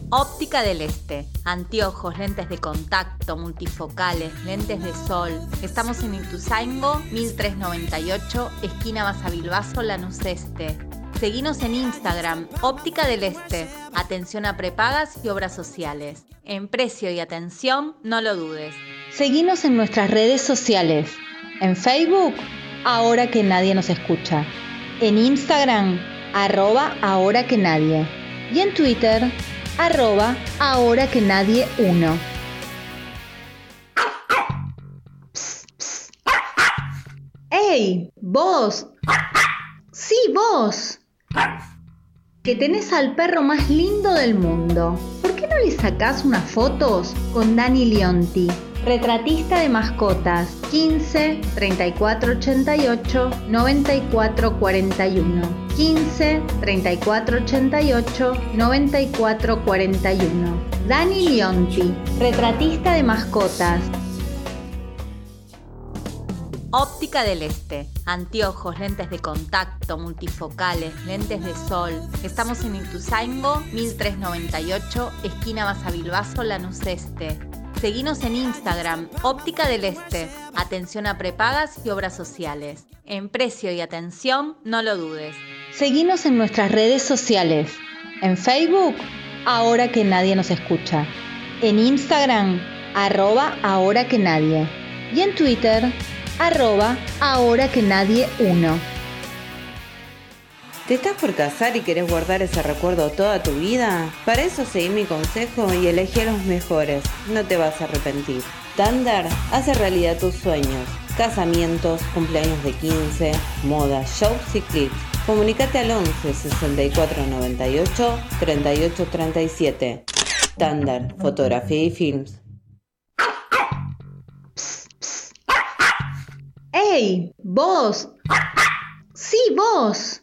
G: Óptica del Este. Anteojos, lentes de contacto, multifocales, lentes de sol. Estamos en Ituzaingo, 1398, esquina Basavilbaso, Lanús Este. Seguinos en Instagram, Óptica del Este. Atención a prepagas y obras sociales. En precio y atención, no lo dudes. Seguinos en nuestras redes sociales. En Facebook, ahora que nadie nos escucha. En Instagram, arroba ahora que nadie. Y en Twitter, arroba ahora que nadie uno. ¡Ey! ¡Vos! ¡Sí, vos! Que tenés al perro más lindo del mundo. ¿Por qué no le sacás unas fotos con Dani Leonti? Retratista de mascotas. 15 34 88 94 41 15 34 88 94 41 Dani Leonti. Retratista de mascotas Óptica del Este. Anteojos, lentes de contacto, multifocales, lentes de sol. Estamos en Ituzaingo, 1398, esquina Basavilbaso, Lanús Este. Seguinos en Instagram, Óptica del Este. Atención a prepagas y obras sociales. En precio y atención, no lo dudes. Seguinos en nuestras redes sociales. En Facebook, ahora que nadie nos escucha. En Instagram, arroba ahora que nadie. Y en Twitter, arroba ahora que nadie uno.
J: ¿Te estás por casar y querés guardar ese recuerdo toda tu vida? Para eso seguí mi consejo y elegí a los mejores. No te vas a arrepentir. Thunder hace realidad tus sueños. Casamientos, cumpleaños de 15, moda, shows y clips. Comunicate al 11 64 98 38 37. Thunder, fotografía y films.
G: ¡Vos! ¡Sí, vos!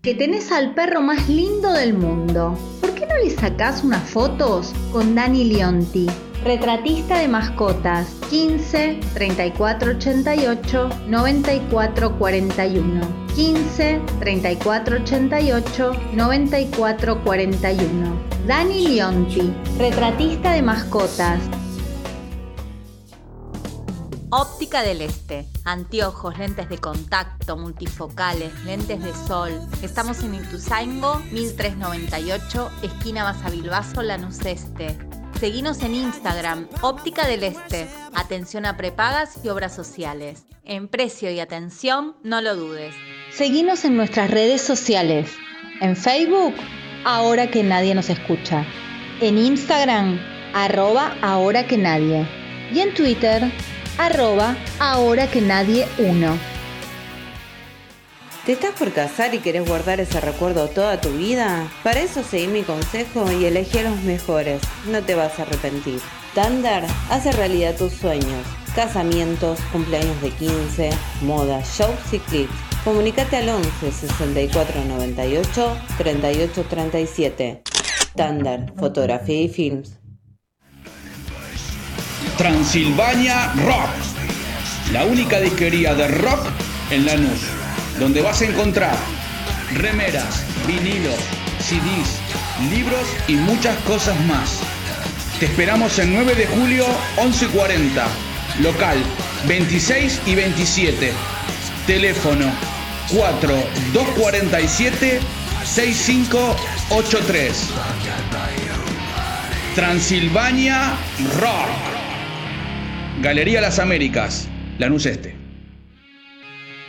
G: Que tenés al perro más lindo del mundo. ¿Por qué no le sacás unas fotos con Dani Leonti? Retratista de mascotas 15 34 88 94 41 15 34 88 94 41 Dani Leonti Retratista de mascotas Óptica del Este. Anteojos, lentes de contacto, multifocales, lentes de sol. Estamos en Ituzaingo, 1398, esquina Basavilbaso, Lanús Este. Seguinos en Instagram, Óptica del Este. Atención a prepagas y obras sociales. En precio y atención, no lo dudes. Seguinos en nuestras redes sociales. En Facebook, ahora que nadie nos escucha. En Instagram, arroba ahora que nadie. Y en Twitter, arroba ahora que nadie uno.
J: ¿Te estás por casar y querés guardar ese recuerdo toda tu vida? Para eso seguí mi consejo y elegí a los mejores. No te vas a arrepentir. Thunder hace realidad tus sueños. Casamientos, cumpleaños de 15, moda, shows y clips. Comunicate al 11 64 98 38 37. Thunder, fotografía y films.
L: Transilvania Rock, la única disquería de rock en Lanús, donde vas a encontrar remeras, vinilos, CDs, libros y muchas cosas más. Te esperamos el 9 de julio 1140, local 26 y 27, teléfono 4247 6583. Transilvania Rock. Galería Las Américas, Lanús Este.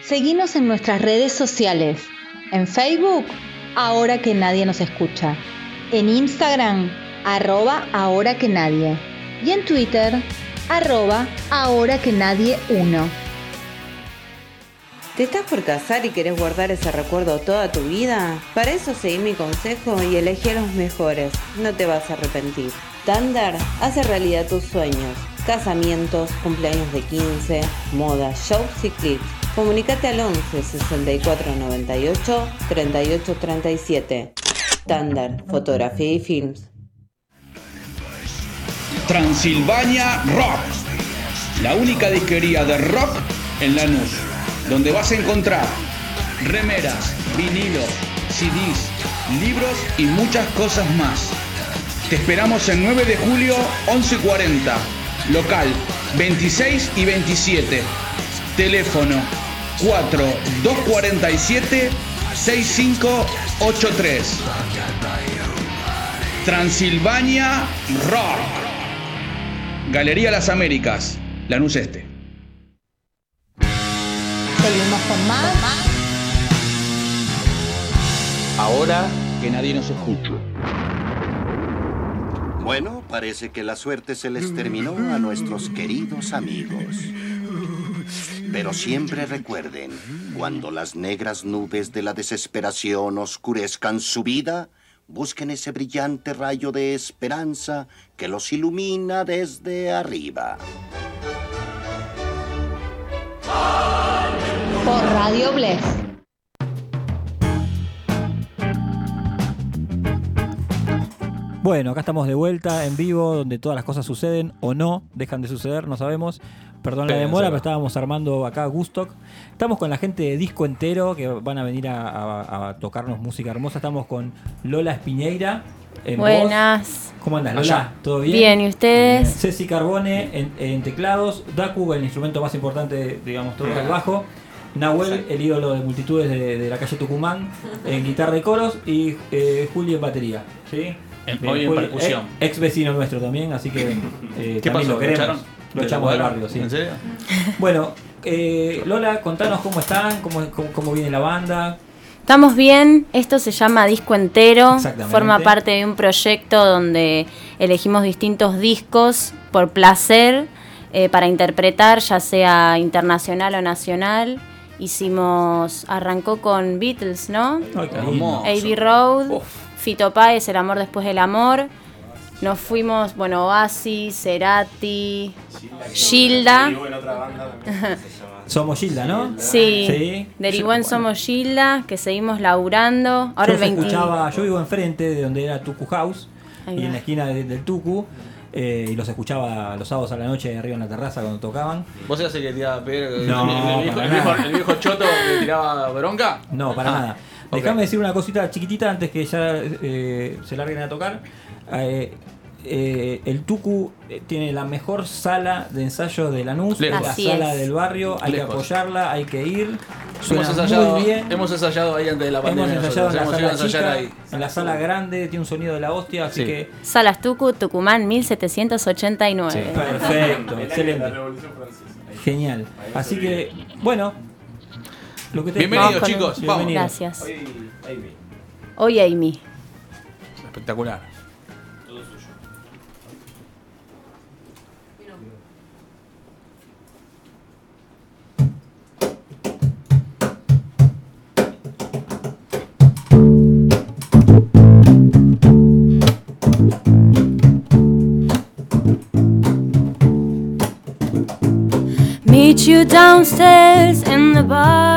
G: Seguinos en nuestras redes sociales. En Facebook, ahora que nadie nos escucha. En Instagram, arroba ahora que nadie. Y en Twitter, arroba ahora que nadie uno.
J: ¿Te estás por casar y querés guardar ese recuerdo toda tu vida? Para eso seguí mi consejo y elegí a los mejores. No te vas a arrepentir. Thunder hace realidad tus sueños. Casamientos, cumpleaños de 15, moda, shows y clips. Comunicate al 11 64 98 38 37. Thunder, fotografía y films.
L: Transilvania Rock, la única disquería de rock en Lanús, donde vas a encontrar remeras, vinilos, CDs, libros y muchas cosas más. Te esperamos el 9 de julio 1140, local 26 y 27, teléfono 4247 6583. Transilvania Rock. Galería Las Américas, Lanús Este.
G: Seguimos con más.
L: Ahora que nadie nos escucha.
M: Bueno, parece que la suerte se les terminó a nuestros queridos amigos. Pero siempre recuerden, cuando las negras nubes de la desesperación oscurezcan su vida, busquen ese brillante rayo de esperanza que los ilumina desde arriba.
G: Por Radio Bless.
C: Bueno, acá estamos de vuelta en vivo, donde todas las cosas suceden o no, dejan de suceder, no sabemos. Perdón la demora, pero estábamos armando acá Gustock. Estamos con la gente de disco entero que van a venir a, a- a tocarnos música hermosa. Estamos con Lola Espiñeira. en voz.
N: Buenas.
C: ¿Cómo andas,
N: Allá.
C: Lola? ¿Todo bien?
N: Bien, ¿y ustedes?
C: Ceci Carbone en, en teclados. Daku, el instrumento más importante, digamos, todo el bajo. Nahuel, el ídolo de multitudes de, de la calle Tucumán, en guitarra y coros. Y eh, Juli en batería. ¿sí?
D: En-
C: Bien,
D: hoy en
C: Juli,
D: percusión.
C: eh, ex vecino nuestro también, así que eh, *laughs*
D: ¿Qué
C: también
D: pasó?
C: lo
D: ¿Lo
C: queremos.
D: echaron?
C: Lo
D: ¿De
C: echamos del
D: la
C: barrio, sí.
D: ¿En serio? *laughs*
C: Bueno, eh, Lola, contanos cómo están, cómo, cómo, cómo viene la banda.
N: Estamos bien, esto se llama Disco Entero, forma parte de un proyecto donde elegimos distintos discos por placer eh, para interpretar, ya sea internacional o nacional. Hicimos, arrancó con Beatles, ¿no? A.B. Road, Fito Páez, El amor después del amor. Nos fuimos, bueno, Oasis, Cerati, Gilda. *laughs*
C: Somos Gilda, ¿no?
N: Sí,
C: Sí.
N: derivó en Somos Gilda, que seguimos laburando. Ahora
C: yo
N: el 20...
C: escuchaba, yo vivo enfrente de donde era Tucu House y en la esquina de- del Tucu eh, y los escuchaba los sábados a la noche arriba en la terraza cuando tocaban.
D: ¿Vos eras el que tiraba pero
C: No,
D: el, viejo,
C: para
D: el, viejo,
C: nada.
D: el viejo choto que tiraba bronca?
C: No, para
D: Ah,
C: nada.
D: Ok.
C: Déjame decir una cosita chiquitita antes que ya eh, se larguen a tocar. Eh, eh, el Tucu eh, tiene la mejor sala de ensayo de Lanús,
D: Lejos.
C: la
N: Así
C: sala
N: es.
C: del barrio, hay
D: Lejos.
C: que apoyarla, hay que ir. Suena
D: Hemos ensayado,
C: muy bien.
D: hemos ensayado ahí antes de la
C: Hemos
D: pandemia.
C: ensayado en la
D: nosotros. Hemos ido
C: sala
D: a ensayar
C: chica,
D: ahí.
C: en la sala grande, tiene un sonido de la hostia, así
D: Sí.
C: que
N: Salas Tucu, Tucumán 1789.
C: Sí, perfecto, excelente. Genial. Así que, bueno, lo que te
D: Bienvenidos, chicos, vamos.
N: Gracias. Hoy Amy.
D: Espectacular.
N: Meet you downstairs in the bar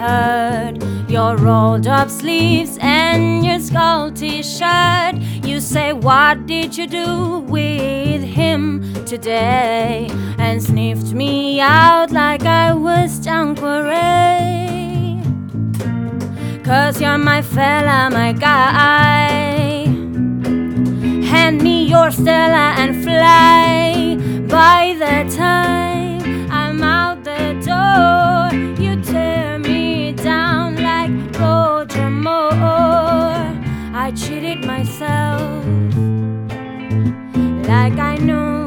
N: heard your rolled up sleeves and your skull t shirt. You say, What did you do with him today? And sniffed me out like I was Tanqueray. Cause you're my fella, my guy. Hand me your Stella and fly. By the time I'm out the door, myself. Like I knew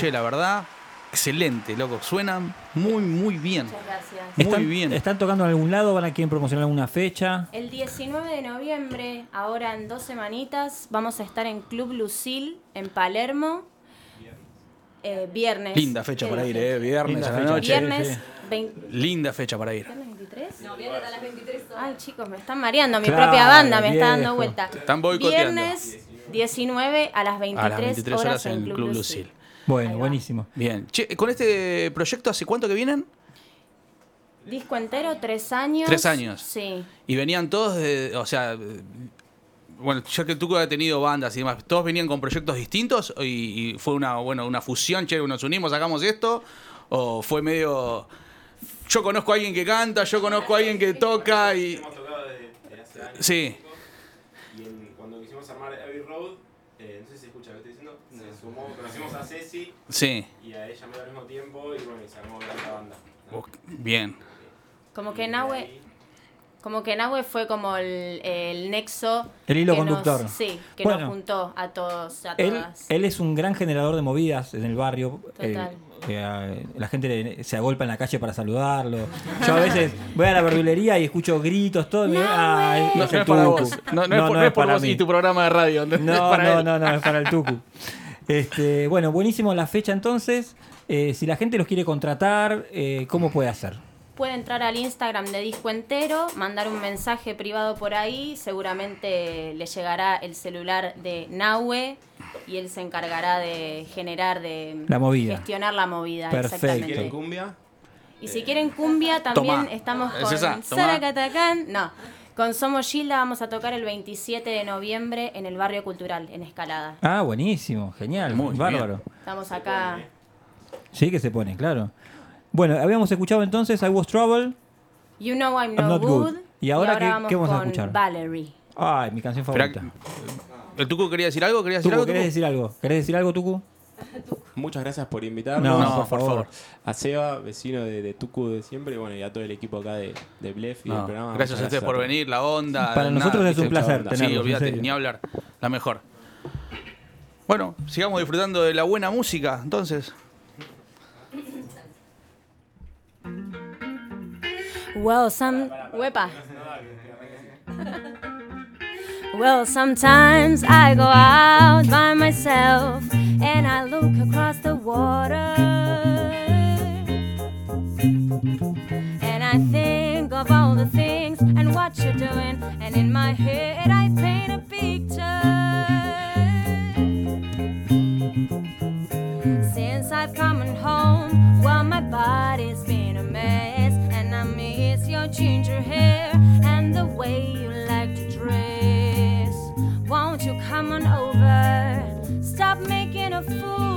D: che, la verdad, excelente, loco. Suenan muy, muy bien.
N: Muchas gracias.
D: Muy
C: ¿Están,
D: bien.
C: ¿Están tocando en algún lado? ¿Van a quieren promocionar alguna fecha?
N: El 19 de noviembre, ahora en dos semanitas, vamos a estar en Club Lucil, en Palermo. Eh, viernes.
D: Linda fecha para ir, eh. Viernes
C: Linda
D: a la
C: fecha.
D: noche.
N: Viernes, vein-
D: Linda fecha para ir.
N: ¿Viernes 23? No, viernes a las 23 Ay, chicos, me están mareando. Mi
D: Claro,
N: propia banda me está dando
D: viejo.
N: vuelta.
D: Te están boicoteando.
N: Viernes 19 a las 23,
D: A las 23 horas en Club Lucil.
C: Bueno, buenísimo.
D: Bien. Che, con este proyecto, ¿hace cuánto que vienen?
N: Disco entero, tres años.
D: Tres años.
N: Sí.
D: Y venían todos de. O sea. Bueno, ya que tú has tenido bandas y demás, ¿todos venían con proyectos distintos? ¿Y, y fue una, bueno, una fusión? Che, nos unimos, sacamos esto. ¿O fue medio. Yo conozco a alguien que canta, yo conozco a alguien que toca y.
O: Hemos tocado desde, desde hace años.
D: Sí.
O: Y en- cuando quisimos armar Abbey Road, eh, no sé si se escucha lo que estoy diciendo, se sumó, conocimos a Ceci
D: Sí.
O: y a ella al mismo tiempo y bueno, y se armó la banda.
D: Bien.
N: Como que Nahue. Como que Nahue fue como el, el nexo.
C: El hilo
N: nos-
C: conductor.
N: sí, que
C: Bueno.
N: nos juntó a todos, a
C: Él,
N: todas.
C: él es un gran generador de movidas en el barrio.
N: Total.
C: Eh, eh, la gente le- se agolpa en la calle para saludarlo. Yo a veces voy a la verdulería y escucho gritos, todo. y me- es-
D: No,
C: es
D: no es para vos. No, no es por, no es por
C: para
D: vos
C: mí.
D: y tu programa de radio. No, es
C: No,
D: para
C: no,
D: él.
C: no, no, es para el Tucu. *laughs* Este, bueno, buenísimo la fecha entonces. Eh, si la gente los quiere contratar, eh, ¿cómo puede hacer?
N: Puede entrar al Instagram de Disco Entero, mandar un mensaje privado por ahí, seguramente le llegará el celular de Nahue y él se encargará de generar, de
C: La movida.
N: gestionar la movida.
C: Perfecto.
N: Exactamente.
O: ¿Quieren cumbia?
N: Y si quieren cumbia, también
D: Tomá.
N: estamos
D: ¿Es
N: con
D: esa? Tomá.
N: Saracatacán. No, con Somos Gilda vamos a tocar el 27 de noviembre en el Barrio Cultural, en Escalada.
C: Ah, buenísimo, genial,
D: Muy
C: bárbaro.
N: Estamos acá.
C: Sí, que se pone, claro. Bueno, habíamos escuchado entonces I Was Trouble.
N: You know I'm
C: I'm
N: no
C: not
N: good.
C: good. ¿Y ahora qué-
N: vamos
C: qué vamos a escuchar?
N: Valerie.
C: Ay, mi canción
D: Espera,
C: favorita.
D: ¿El Tucu quería decir algo? ¿Quería decir
C: Tucu,
D: algo?
C: ¿querés
D: Tucu?
C: decir algo? ¿Querés decir algo, Tucu?
O: Muchas gracias por invitarnos.
C: No,
D: No,
C: por,
D: por
C: favor.
O: A Seba, vecino de, de Tucu de siempre, y bueno, y a todo el equipo acá de, de Blef y del programa.
D: gracias a ustedes por venir, la onda.
C: Para nosotros es un placer
D: Sí,
C: tenerlos, en
D: olvídate, ni hablar. La mejor. Bueno, sigamos disfrutando de la buena música, entonces.
N: Well, some. Huepa. Well, sometimes I go out by myself and I look across the water. And I think of all the things and what you're doing. And in my head, I paint a picture. Since I've come home, well, my body's been a mess. And I miss your ginger hair and the way you Come on over. Stop making a fool.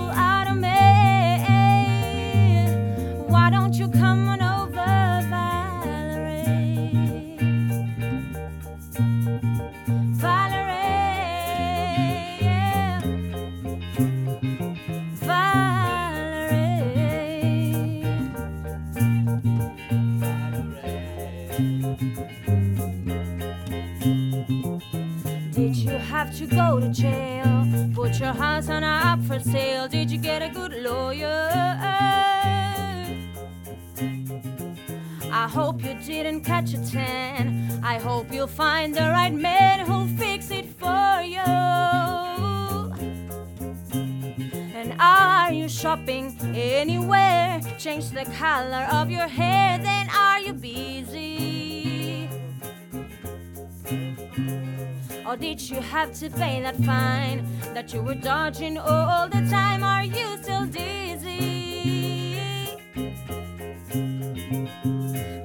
N: Have to go to jail? Put your house on up for sale. Did you get a good lawyer? I hope you didn't catch a tan. I hope you'll find the right man who'll fix it for you. And are you shopping anywhere? Change the color of your hair, then are you busy? Or did you have to pay that fine that you were dodging all the time? Are you still dizzy?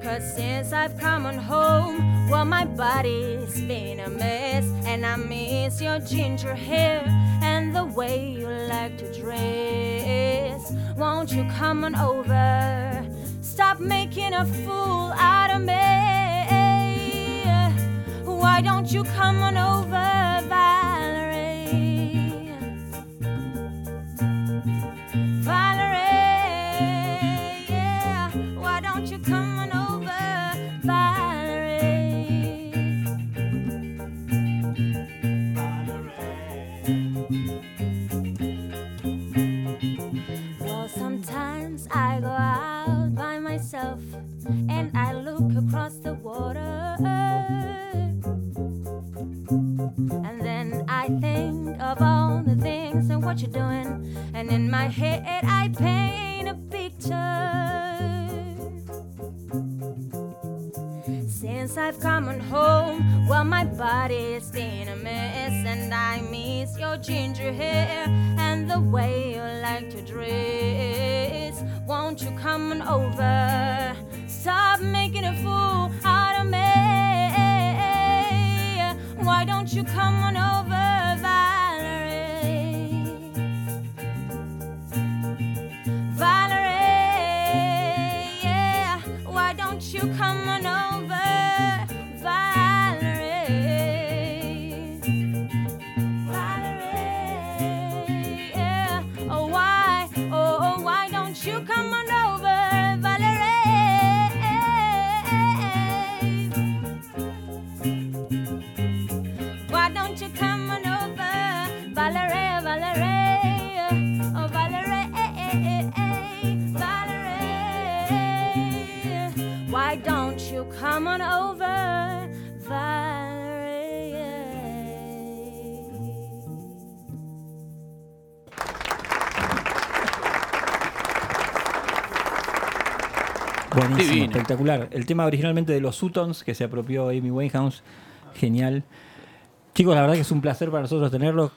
N: Cause since I've come on home, well, my body's been a mess. And I miss your ginger hair and the way you like to dress. Won't you come on over? Stop making a fool out of me. Why don't you come on over, And in my head, I paint a picture. Since I've come on home, well, my body's been a mess. And I miss your ginger hair and the way you like to dress. Won't you come on over?
C: Espectacular. El tema originalmente de los Sutons que se apropió Amy Winehouse. Genial. Chicos, la verdad que es un placer para nosotros tenerlos.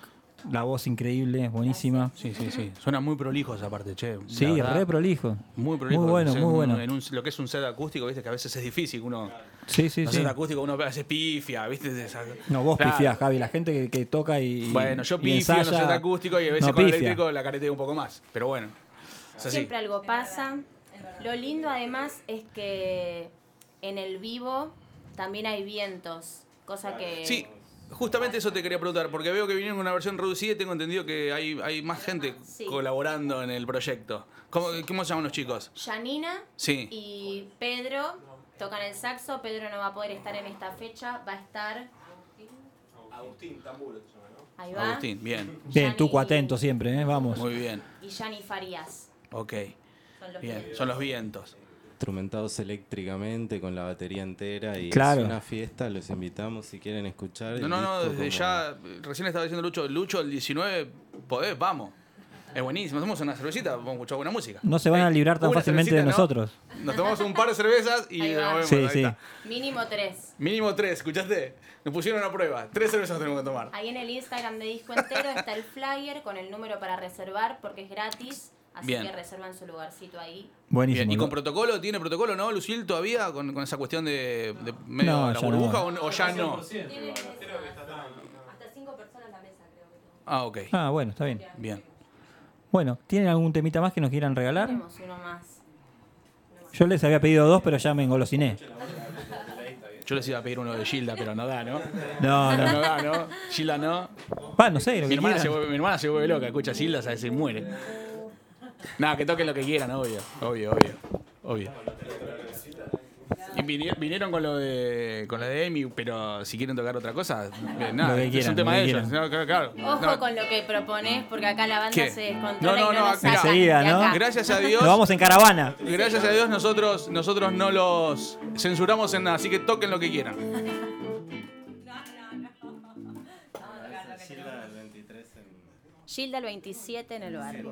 C: La voz increíble, buenísima.
D: Sí, sí, sí. Suena muy prolijo esa parte, che.
C: Sí,
D: verdad.
C: re prolijo.
D: Muy prolijo.
C: Muy bueno, muy
D: un-
C: bueno.
D: En un- lo que es un set acústico, viste que a veces es difícil. Uno,
C: Sí, sí,
D: un
C: sí.
D: set acústico uno a veces pifia, viste.
C: No, vos
D: Claro.
C: pifiás, Javi. La gente que, que toca y.
D: Bueno, yo
C: y
D: pifio en un
C: ensaya,
D: set acústico y a veces
C: no
D: con el
C: pifia.
D: eléctrico la careteo un poco más. Pero bueno, así.
P: Siempre algo pasa. Lo lindo además es que en el vivo también hay vientos, cosa que...
D: Sí, justamente eso te quería preguntar, porque veo que vinieron con una versión reducida y tengo entendido que hay, hay más gente
P: Sí.
D: colaborando en el proyecto. ¿Cómo, ¿Cómo se llaman los chicos?
P: Janina
D: Sí.
P: y Pedro tocan el saxo. Pedro no va a poder estar en esta fecha, va a estar...
O: Agustín Tamburo se llama, ¿no?
P: Ahí va.
D: Agustín, bien. *laughs*
C: Bien, tuco atento siempre, ¿eh? Vamos.
D: Muy bien.
P: Y Jani Farías.
D: Ok.
P: Son los
D: Bien,
P: vientos.
D: son los vientos.
Q: instrumentados eléctricamente con la batería entera y
C: Claro.
Q: es una fiesta, los invitamos si quieren escuchar.
D: No, no, no, desde
Q: como-
D: ya, eh, recién estaba diciendo Lucho, Lucho el 19, podés, vamos. Es buenísimo, hacemos una cervecita, vamos a escuchar buena música.
C: No se van a librar tan fácilmente de nosotros.
D: Nos tomamos un par de cervezas y nos vemos.
C: Sí,
D: ahí
C: sí.
D: está.
P: Mínimo tres.
D: Mínimo tres, ¿escuchaste? Nos pusieron a prueba. Tres cervezas tenemos que tomar.
P: Ahí en el Instagram de Disco Entero está el flyer con el número para reservar porque es gratis. Así
D: Bien.
P: que reservan su lugarcito ahí.
C: Buenísimo.
D: Bien, ¿y con protocolo? ¿Tiene protocolo, no, Lucil, todavía? Con, con esa cuestión de, de medio
C: No,
D: la burbuja
C: no.
D: o, o ya no?
P: Hasta cinco personas la mesa, creo que.
D: Ah, ok.
C: Ah, bueno, está bien.
D: Bien.
C: Bueno, ¿tienen algún temita más que nos quieran regalar?
P: Tenemos uno más.
C: Yo les había pedido dos, pero ya me engolosiné.
D: Yo les iba a pedir uno de Gilda, pero no da, ¿no?
C: No, no.
D: No da, ¿no? Gilda no.
C: Ah, no sé, lo
D: Mi
C: que
D: hermana, se vuelve, mi hermana se vuelve loca, escucha Gilda, ¿sabes? Se muere. Nada, que toquen lo que quieran, obvio. Obvio, obvio. Obvio. Y vinieron con lo de con lo de Amy, pero si quieren tocar otra cosa, eh, nada,
C: que
D: es
C: quieran,
D: un tema de ellos.
C: quieran.
D: No, claro, claro.
P: Ojo
D: No.
P: con lo que propones porque acá la banda
D: ¿Qué?
P: se descontrola
D: No, no,
P: y no,
D: no,
C: Enseguida, ¿no?
P: acá.
D: Gracias a Dios.
C: Nos vamos en caravana.
D: Gracias a Dios nosotros, nosotros no los censuramos en nada, así que toquen lo que quieran.
P: Gilda el 27 en el barrio.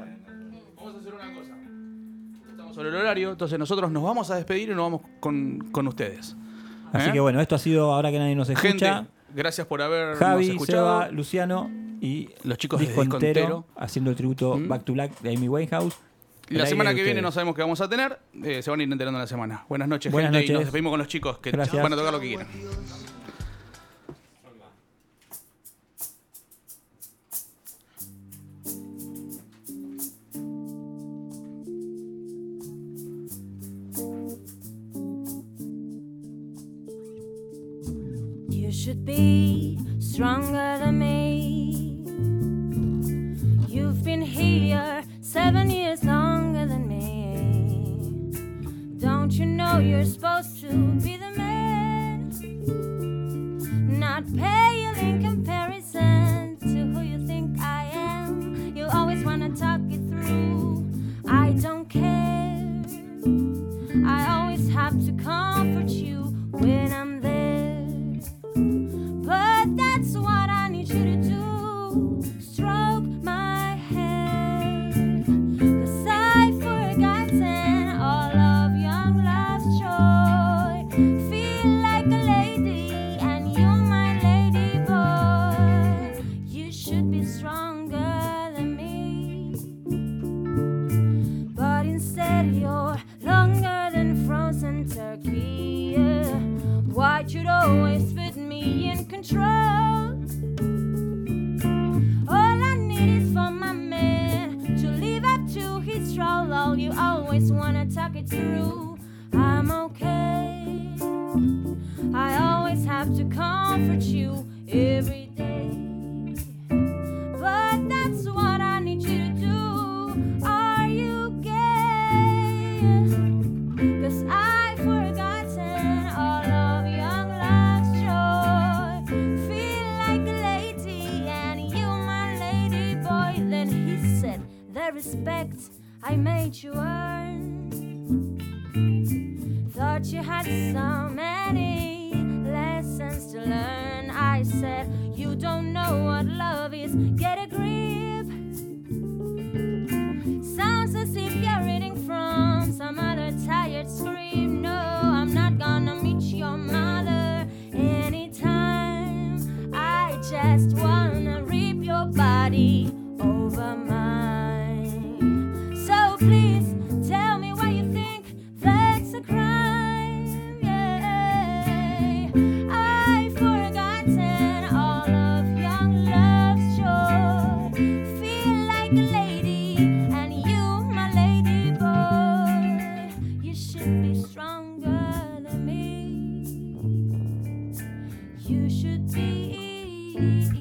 D: Vamos a hacer una cosa. Estamos sobre el horario, entonces nosotros nos vamos a despedir y nos vamos con, con ustedes.
C: Así
D: ¿Eh?
C: que bueno, esto ha sido ahora que nadie nos escucha.
D: Gente, gracias por habernos
C: Javi,
D: escuchado.
C: Seba, Luciano y
D: Los chicos de
C: Disco entero,
D: Entero.
C: haciendo el tributo
D: Mm.
C: Back to Black de Amy Winehouse.
D: La semana que viene no sabemos qué vamos a tener. eh, se van a ir enterando en la semana. Buenas noches,
C: Buenas
D: gente. Y nos
C: noches.
D: despedimos con los chicos que
C: Gracias.
D: van a tocar lo que quieran.
N: Should be stronger than me. You've been here seven years longer than me. Don't you know you're supposed to be the man? Not pale in comparison I'm okay. I always have to comfort you every day. But that's what I need you to do. Are you gay? Cause I've forgotten all of young love's Thought you had so many lessons to learn. I said, You don't know what love should be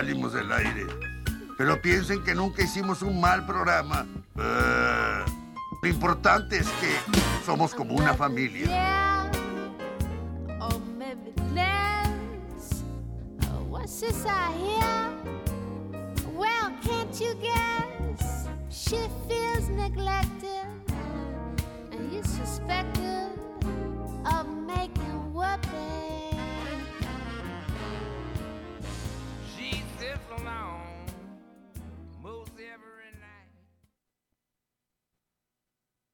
R: salimos del aire. Pero piensen que nunca hicimos un mal programa. Eh, lo importante es que somos como una familia.